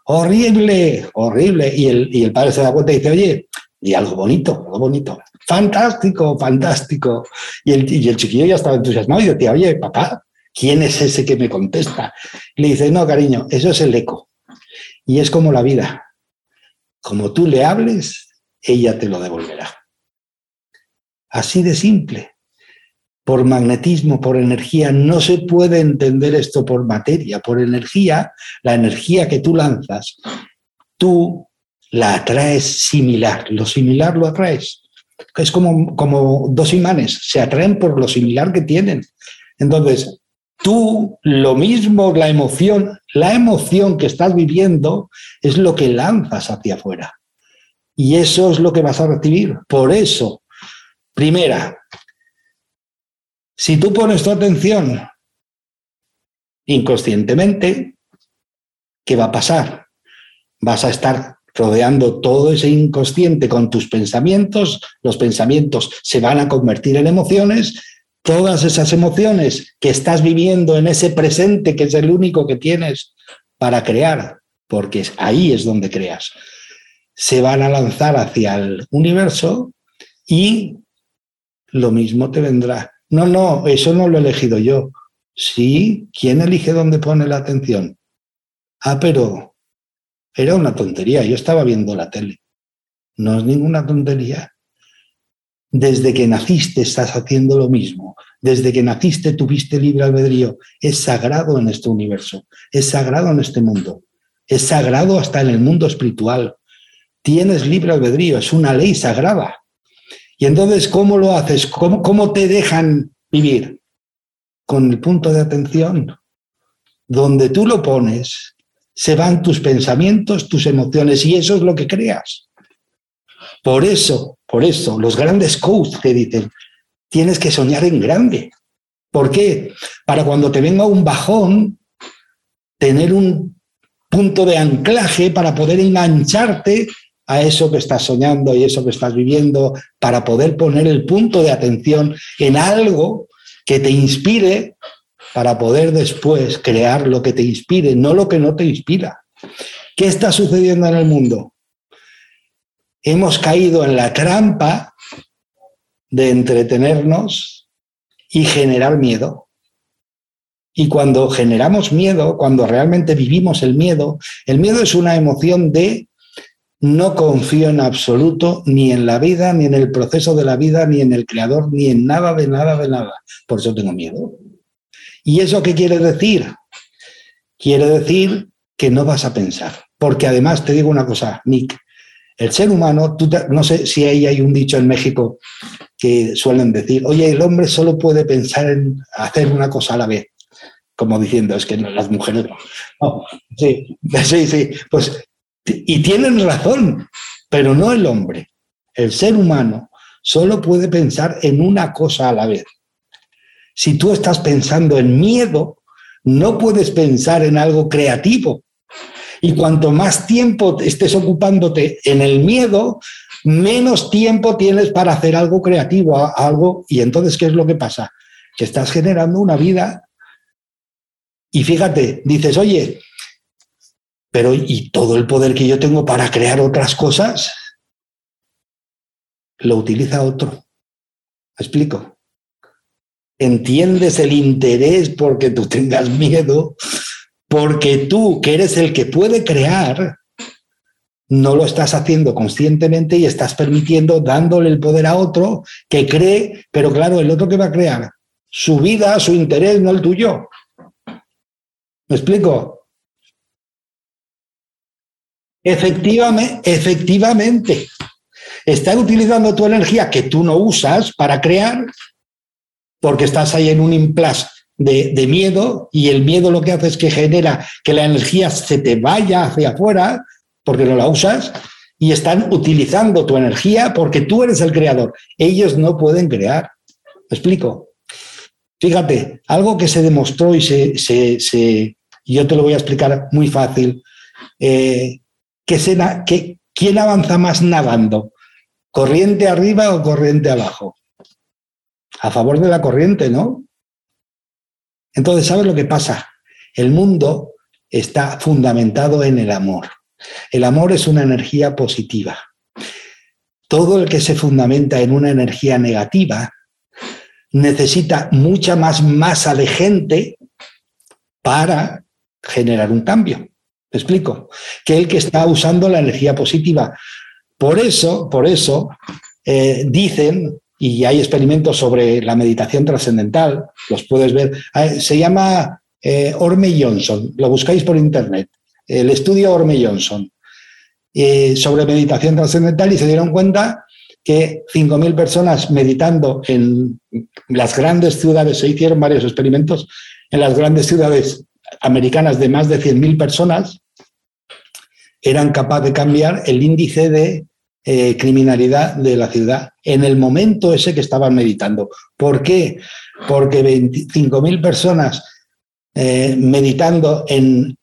Horrible, horrible. Y el, y el padre se da cuenta y dice, oye, y algo bonito, algo bonito. Fantástico, fantástico. Y el, y el chiquillo ya estaba entusiasmado y decía, oye, papá, ¿quién es ese que me contesta? Y le dice, no, cariño, eso es el eco. Y es como la vida. Como tú le hables, ella te lo devolverá. Así de simple. Por magnetismo, por energía, no se puede entender esto por materia. Por energía, la energía que tú lanzas, tú la atraes similar, lo similar lo atraes. Es como, como dos imanes, se atraen por lo similar que tienen. Entonces, tú lo mismo, la emoción, la emoción que estás viviendo es lo que lanzas hacia afuera. Y eso es lo que vas a recibir. Por eso, primera, si tú pones tu atención inconscientemente, ¿qué va a pasar? Vas a estar rodeando todo ese inconsciente con tus pensamientos, los pensamientos se van a convertir en emociones, todas esas emociones que estás viviendo en ese presente, que es el único que tienes para crear, porque ahí es donde creas, se van a lanzar hacia el universo y lo mismo te vendrá. No, no, eso no lo he elegido yo. Sí, ¿quién elige dónde pone la atención? Ah, pero era una tontería. Yo estaba viendo la tele. No es ninguna tontería. Desde que naciste estás haciendo lo mismo. Desde que naciste tuviste libre albedrío. Es sagrado en este universo. Es sagrado en este mundo. Es sagrado hasta en el mundo espiritual. Tienes libre albedrío. Es una ley sagrada. Y entonces, ¿cómo lo haces? ¿Cómo, cómo te dejan vivir? Con el punto de atención. Donde tú lo pones, se van tus pensamientos, tus emociones, y eso es lo que creas. Por eso, por eso, los grandes coaches que dicen, tienes que soñar en grande. ¿Por qué? Para cuando te venga un bajón, tener un punto de anclaje para poder engancharte a eso que estás soñando y eso que estás viviendo, para poder poner el punto de atención en algo que te inspire para poder después crear lo que te inspire, no lo que no te inspira. ¿Qué está sucediendo en el mundo? Hemos caído en la trampa de entretenernos y generar miedo. Y cuando generamos miedo, cuando realmente vivimos el miedo, el miedo es una emoción de no confío en absoluto ni en la vida, ni en el proceso de la vida, ni en el creador, ni en nada de nada de nada. Por eso tengo miedo. ¿Y eso qué quiere decir? Quiere decir que no vas a pensar. Porque además te digo una cosa, Nick, el ser humano, no sé si ahí hay un dicho en México que suelen decir, oye, el hombre solo puede pensar en hacer una cosa a la vez como diciendo, es que las mujeres no. sí, sí, sí. Pues, y tienen razón, pero no el hombre. El ser humano solo puede pensar en una cosa a la vez. Si tú estás pensando en miedo, no puedes pensar en algo creativo. Y cuanto más tiempo estés ocupándote en el miedo, menos tiempo tienes para hacer algo creativo, algo. Y entonces, ¿qué es lo que pasa? Que estás generando una vida y fíjate, dices, oye, pero ¿y todo el poder que yo tengo para crear otras cosas? Lo utiliza otro. ¿Me explico? Entiendes el interés porque tú tengas miedo, porque tú, que eres el que puede crear, no lo estás haciendo conscientemente y estás permitiendo, dándole el poder a otro que cree, pero claro, el otro que va a crear su vida, su interés, no el tuyo. ¿Me explico? Efectivamente, efectivamente. Estás utilizando tu energía que tú no usas para crear, porque estás ahí en un de, de, miedo y el miedo lo que hace es que genera que la energía se te vaya hacia afuera porque no la usas y están utilizando tu energía porque tú eres el creador. Ellos no pueden crear. ¿Me explico? Fíjate, algo que se demostró y se, se, yo te lo voy a explicar muy fácil. Eh, que, ¿Quién avanza más nadando? ¿Corriente arriba o corriente abajo? A favor de la corriente, ¿no? Entonces, ¿sabes lo que pasa? El mundo está fundamentado en el amor. El amor es una energía positiva. Todo el que se fundamenta en una energía negativa necesita mucha más masa de gente para generar un cambio. ¿Me explico? Que el que está usando la energía positiva. Por eso, por eso, eh, dicen, y hay experimentos sobre la meditación trascendental, los puedes ver, ah, se llama eh, Orme Johnson, lo buscáis por internet, el estudio Orme Johnson, eh, sobre meditación trascendental y se dieron cuenta que 5.000 personas meditando en las grandes ciudades, se hicieron varios experimentos en las grandes ciudades americanas de más de 100.000 personas, eran capaces de cambiar el índice de eh, criminalidad de la ciudad en el momento ese que estaban meditando. ¿Por qué? Porque 25.000 personas eh, meditando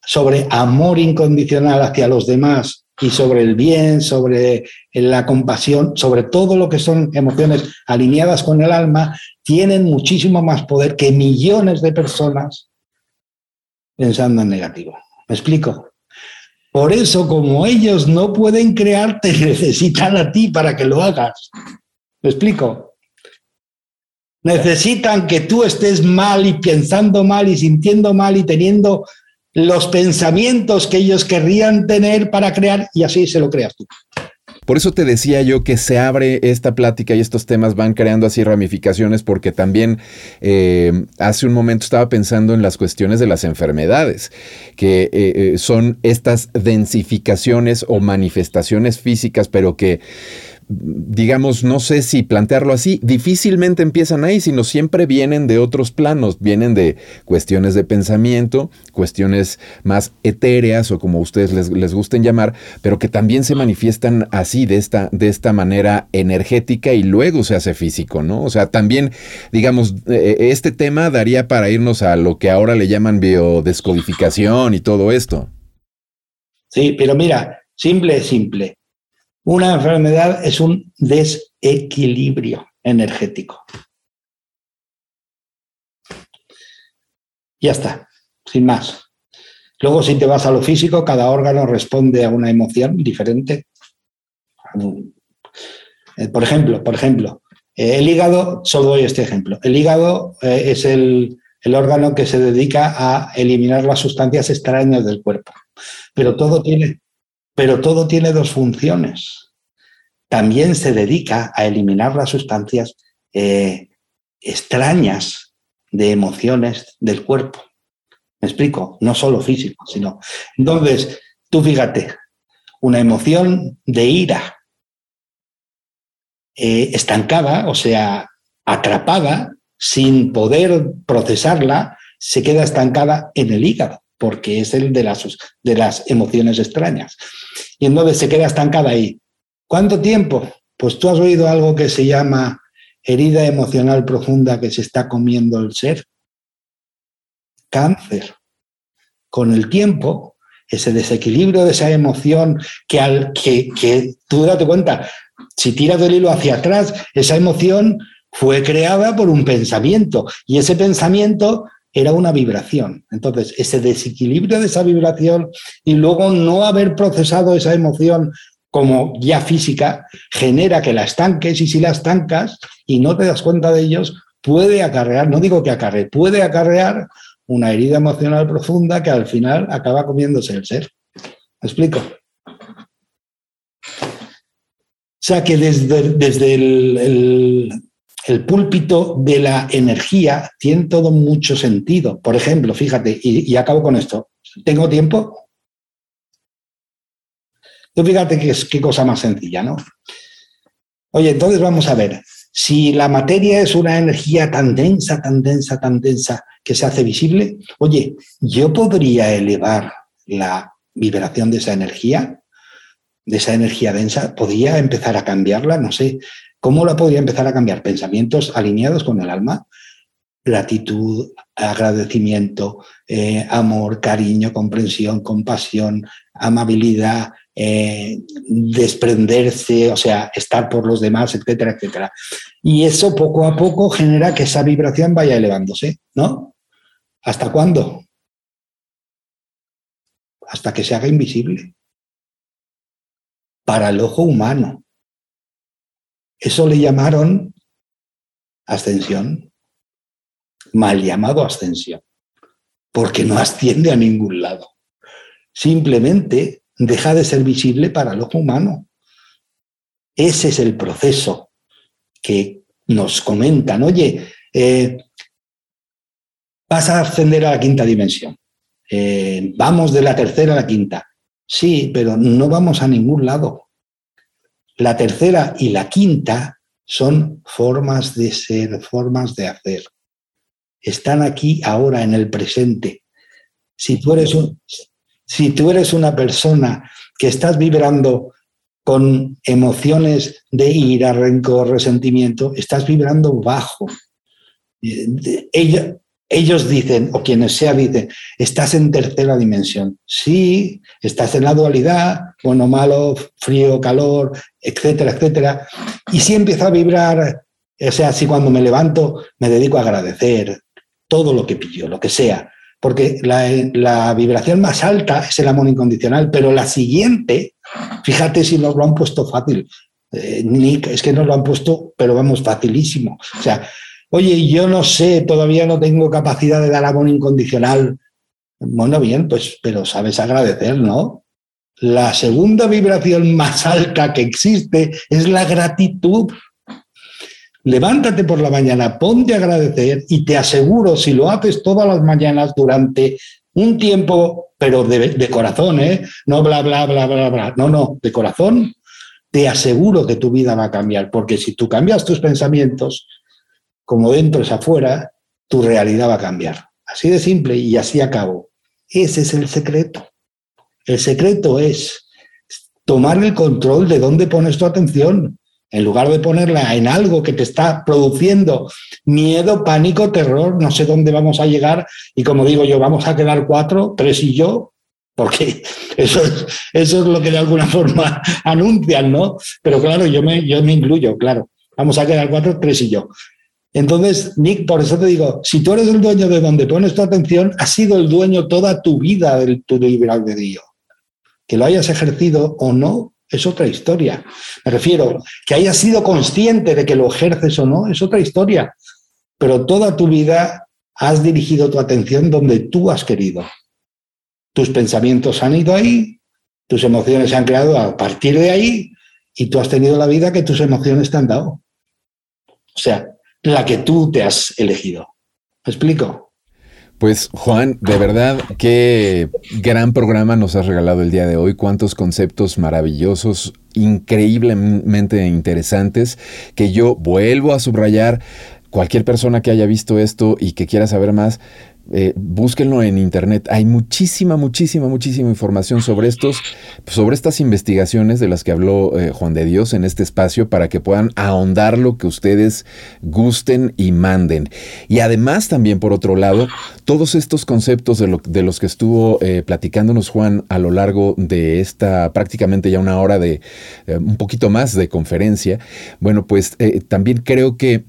sobre amor incondicional hacia los demás y sobre el bien, sobre la compasión, sobre todo lo que son emociones alineadas con el alma, tienen muchísimo más poder que millones de personas pensando en negativo. ¿Me explico? Por eso, como ellos no pueden crearte, necesitan a ti para que lo hagas. ¿Me explico? Necesitan que tú estés mal y pensando mal y sintiendo mal y teniendo los pensamientos que ellos querrían tener para crear y así se lo creas tú. Por eso te decía yo que se abre esta plática y estos temas van creando así ramificaciones porque también eh, hace un momento estaba pensando en las cuestiones de las enfermedades, que eh, eh, son estas densificaciones o manifestaciones físicas, pero que digamos, no sé si plantearlo así, difícilmente empiezan ahí, sino siempre vienen de otros planos, vienen de cuestiones de pensamiento, cuestiones más etéreas o como ustedes les, les gusten llamar, pero que también se manifiestan así, de esta, de esta manera energética y luego se hace físico, ¿no? O sea, también, digamos, eh, este tema daría para irnos a lo que ahora le llaman biodescodificación y todo esto. Sí, pero mira, simple, simple. Una enfermedad es un desequilibrio energético. Ya está, sin más. Luego, si te vas a lo físico, cada órgano responde a una emoción diferente. Eh, por ejemplo, por ejemplo, eh, el hígado, solo doy este ejemplo. El hígado eh, es el, el órgano que se dedica a eliminar las sustancias extrañas del cuerpo. Pero todo tiene, pero todo tiene dos funciones. También se dedica a eliminar las sustancias extrañas de emociones del cuerpo. ¿Me explico? No solo físico, sino... Entonces, tú fíjate, una emoción de ira eh, estancada, o sea, atrapada, sin poder procesarla, se queda estancada en el hígado, porque es el de las, de las emociones extrañas. Y entonces se queda estancada ahí. ¿Cuánto tiempo? Pues tú has oído algo que se llama herida emocional profunda que se está comiendo el ser. Cáncer. Con el tiempo, ese desequilibrio de esa emoción que, al, que, que tú date cuenta, si tiras del hilo hacia atrás, esa emoción fue creada por un pensamiento y ese pensamiento era una vibración. Entonces, ese desequilibrio de esa vibración y luego no haber procesado esa emoción como ya física genera que la estanques y si la estancas y no te das cuenta de ellos, puede acarrear, no digo que acarre, puede acarrear una herida emocional profunda que al final acaba comiéndose el ser. ¿Me explico? O sea que desde, desde el, púlpito de la energía tiene todo mucho sentido. Por ejemplo, fíjate, y, y acabo con esto. ¿Tengo tiempo? Tú fíjate qué, qué cosa más sencilla, ¿no? Oye, entonces vamos a ver. Si la materia es una energía tan densa, tan densa, tan densa que se hace visible, oye, yo podría elevar la vibración de esa energía, de esa energía densa, podría empezar a cambiarla, no sé, ¿cómo la podría empezar a cambiar? Pensamientos alineados con el alma, gratitud, agradecimiento, eh, amor, cariño, comprensión, compasión, amabilidad, eh, desprenderse, o sea, estar por los demás, etcétera, etcétera. Y eso poco a poco genera que esa vibración vaya elevándose, ¿no? ¿Hasta cuándo? Hasta que se haga invisible. Para el ojo humano. Eso le llamaron ascensión. Mal llamado ascensión. Porque no asciende a ningún lado. Simplemente deja de ser visible para el ojo humano. Ese es el proceso que nos comentan. Oye, eh, vas a ascender a la quinta dimensión. Eh, vamos de la tercera a la quinta. Sí, pero no vamos a ningún lado. La tercera y la quinta son formas de ser, formas de hacer. Están aquí ahora en el presente. Si tú eres un, si tú eres una persona que estás vibrando con emociones de ira, rencor, resentimiento, estás vibrando bajo. Ellos, ellos dicen, o quienes sea dicen, estás en tercera dimensión. Sí, estás en la dualidad, bueno, malo, frío, calor, etcétera, etcétera. Y si empiezo a vibrar, o sea, si cuando me levanto me dedico a agradecer todo lo que pillo, lo que sea, porque la, vibración más alta es el amor incondicional, pero la siguiente, fíjate si nos lo han puesto fácil, eh, Nick, es que nos lo han puesto, pero vamos, facilísimo. O sea, oye, yo no sé, todavía no tengo capacidad de dar amor incondicional. Bueno, bien, pues, pero sabes agradecer, ¿no? La segunda vibración más alta que existe es la gratitud. Levántate por la mañana, ponte a agradecer y te aseguro, si lo haces todas las mañanas durante un tiempo, pero de, corazón, ¿eh? No bla, bla, bla, bla, bla. No, no, de corazón, te aseguro que tu vida va a cambiar, porque si tú cambias tus pensamientos, como dentro es afuera, tu realidad va a cambiar. Así de simple y así acabo. Ese es el secreto. El secreto es tomar el control de dónde pones tu atención en lugar de ponerla en algo que te está produciendo miedo, pánico, terror, no sé dónde vamos a llegar, y como digo yo, vamos a quedar cuatro, tres y yo, porque eso es, eso es lo que de alguna forma anuncian, ¿no? Pero claro, yo me, yo me incluyo, claro. Vamos a quedar cuatro, tres y yo. Entonces, Nick, por eso te digo, si tú eres el dueño de donde pones tu atención, has sido el dueño toda tu vida de tu libre albedrío. Que lo hayas ejercido o no, es otra historia. Me refiero, que hayas sido consciente de que lo ejerces o no, es otra historia. Pero toda tu vida has dirigido tu atención donde tú has querido. Tus pensamientos han ido ahí, tus emociones se han creado a partir de ahí y tú has tenido la vida que tus emociones te han dado. O sea, la que tú te has elegido. ¿Me explico? Pues Juan, de verdad, qué gran programa nos has regalado el día de hoy, cuántos conceptos maravillosos, increíblemente interesantes, que yo vuelvo a subrayar. Cualquier persona que haya visto esto y que quiera saber más, eh, búsquenlo en internet. Hay muchísima, muchísima, muchísima información sobre estos, sobre estas investigaciones de las que habló eh, Juan de Dios en este espacio para que puedan ahondar lo que ustedes gusten y manden. Y además también, por otro lado, todos estos conceptos de, los que estuvo eh, platicándonos Juan a lo largo de esta prácticamente ya una hora de un poquito más de conferencia, bueno, pues también creo que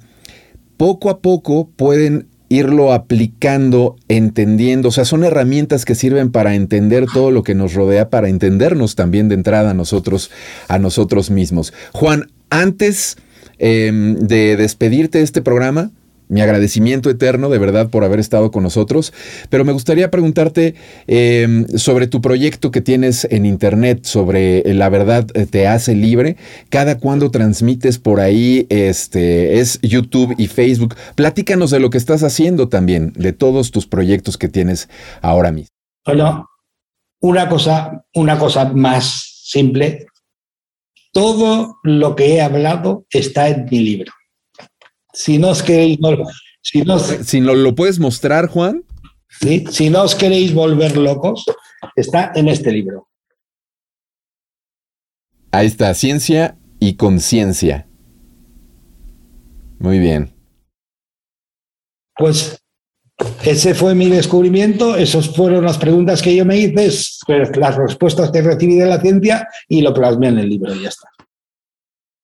poco a poco pueden irlo aplicando, entendiendo, o sea, son herramientas que sirven para entender todo lo que nos rodea, para entendernos también de entrada a nosotros, a nosotros mismos. Juan, antes em, de despedirte de este programa, mi agradecimiento eterno de verdad por haber estado con nosotros, pero me gustaría preguntarte em, sobre tu proyecto que tienes en internet, sobre eh, la verdad eh, te hace libre, cada cuando transmites por ahí, este, es YouTube y Facebook. Platícanos de lo que estás haciendo también, de todos tus proyectos que tienes ahora mismo. Bueno, una cosa, una cosa más simple. Todo lo que he hablado está en mi libro. Si no os queréis, si, no, si no, lo puedes mostrar, Juan. ¿sí? Si no os queréis volver locos, está en este libro. Ahí está, ciencia y conciencia. Muy bien. Pues ese fue mi descubrimiento, esas fueron las preguntas que yo me hice, pues, las respuestas que recibí de la ciencia y lo plasmé en el libro y ya está.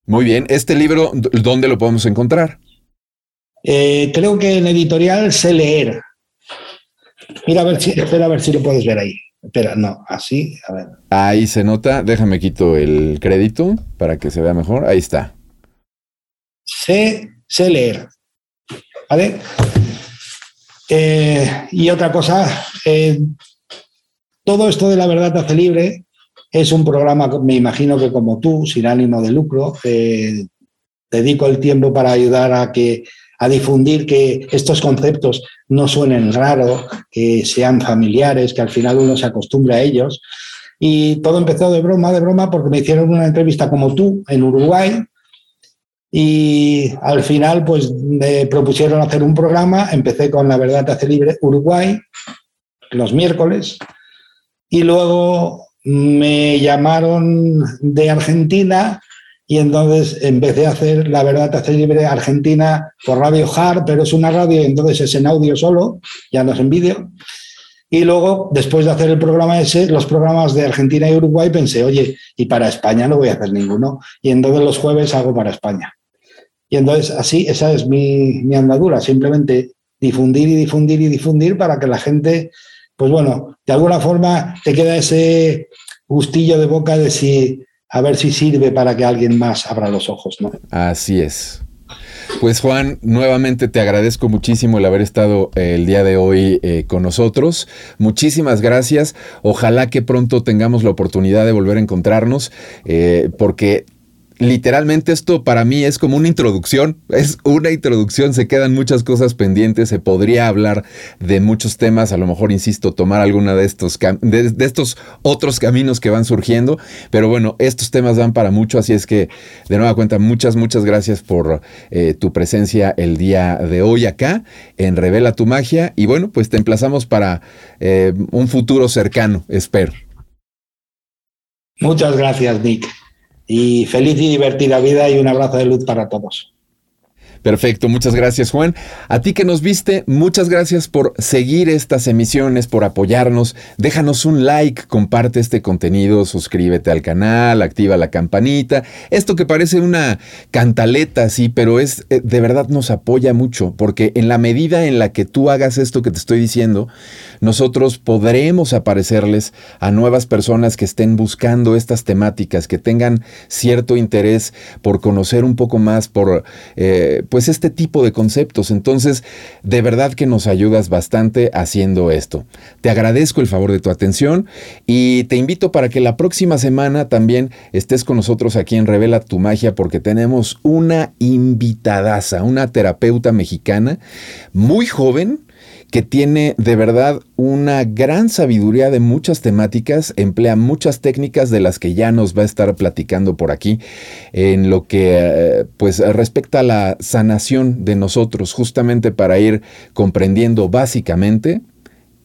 Muy bien, ¿este libro dónde lo podemos encontrar? Eh, creo que en editorial sé leer. Mira, a ver si, espera a ver si lo puedes ver ahí. Espera, no, así, a ver. Ahí se nota, déjame quito el crédito para que se vea mejor. Ahí está. Sé, sé leer. ¿Vale? Eh, y otra cosa, eh, todo esto de la verdad hace libre es un programa, me imagino que como tú, sin ánimo de lucro, dedico el tiempo para ayudar a que a difundir que estos conceptos no suenen raros, que sean familiares, que al final uno se acostumbre a ellos. Y todo empezó de broma, de broma, porque me hicieron una entrevista como tú en Uruguay y al final pues me propusieron hacer un programa, empecé con La Verdad te hace libre Uruguay los miércoles y luego me llamaron de Argentina y entonces empecé a hacer La Verdad Hace Libre Argentina por Radio Hard, pero es una radio entonces es en audio solo, ya no es en vídeo. Y luego, después de hacer el programa ese, los programas de Argentina y Uruguay, pensé, oye, y para España no voy a hacer ninguno. Y entonces los jueves hago para España. Y entonces así, esa es mi, mi andadura, simplemente difundir y difundir y difundir para que la gente, pues bueno, de alguna forma te queda ese gustillo de boca de si a ver si sirve para que alguien más abra los ojos, ¿no? Así es. Pues Juan, nuevamente te agradezco muchísimo el haber estado eh, el día de hoy eh, con nosotros. Muchísimas gracias. Ojalá que pronto tengamos la oportunidad de volver a encontrarnos, eh, porque literalmente esto para mí es como una introducción, es una introducción, se quedan muchas cosas pendientes, se podría hablar de muchos temas, a lo mejor, insisto, tomar alguna de estos, de, estos otros caminos que van surgiendo, pero bueno, estos temas dan para mucho, así es que de nueva cuenta, muchas, muchas gracias por eh, tu presencia el día de hoy acá en Revela tu Magia y bueno, pues te emplazamos para eh, un futuro cercano, espero. Muchas gracias, Nick y feliz y divertida vida y un abrazo de luz para todos. Perfecto, muchas gracias Juan. A ti que nos viste, muchas gracias por seguir estas emisiones, por apoyarnos. Déjanos un like, comparte este contenido, suscríbete al canal, activa la campanita. Esto que parece una cantaleta, sí, pero es eh, de verdad nos apoya mucho, porque en la medida en la que tú hagas esto que te estoy diciendo, nosotros podremos aparecerles a nuevas personas que estén buscando estas temáticas, que tengan cierto interés por conocer un poco más, por... Eh, pues este tipo de conceptos. Entonces, de verdad que nos ayudas bastante haciendo esto. Te agradezco el favor de tu atención y te invito para que la próxima semana también estés con nosotros aquí en Revela tu Magia porque tenemos una invitadaza, una terapeuta mexicana muy joven, que tiene de verdad una gran sabiduría de muchas temáticas, emplea muchas técnicas de las que ya nos va a estar platicando por aquí en lo que eh, pues respecta a la sanación de nosotros, justamente para ir comprendiendo básicamente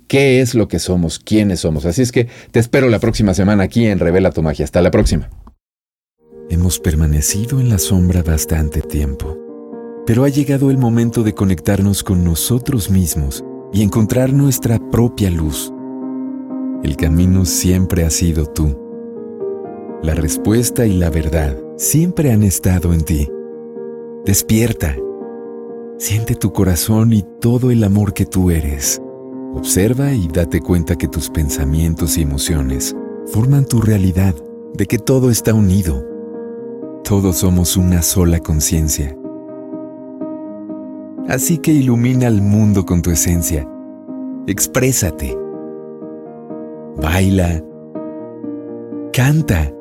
qué es lo que somos, quiénes somos. Así es que te espero la próxima semana aquí en Revela tu Magia. Hasta la próxima. Hemos permanecido en la sombra bastante tiempo, pero ha llegado el momento de conectarnos con nosotros mismos y encontrar nuestra propia luz. El camino siempre ha sido tú. La respuesta y la verdad siempre han estado en ti. Despierta. Siente tu corazón y todo el amor que tú eres. Observa y date cuenta que tus pensamientos y emociones forman tu realidad, de que todo está unido. Todos somos una sola conciencia Así que ilumina al mundo con tu esencia. Exprésate. Baila. Canta.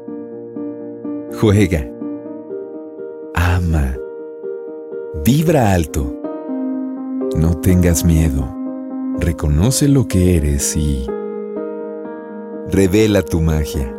Juega. Ama. Vibra alto. No tengas miedo. Reconoce lo que eres y revela tu magia.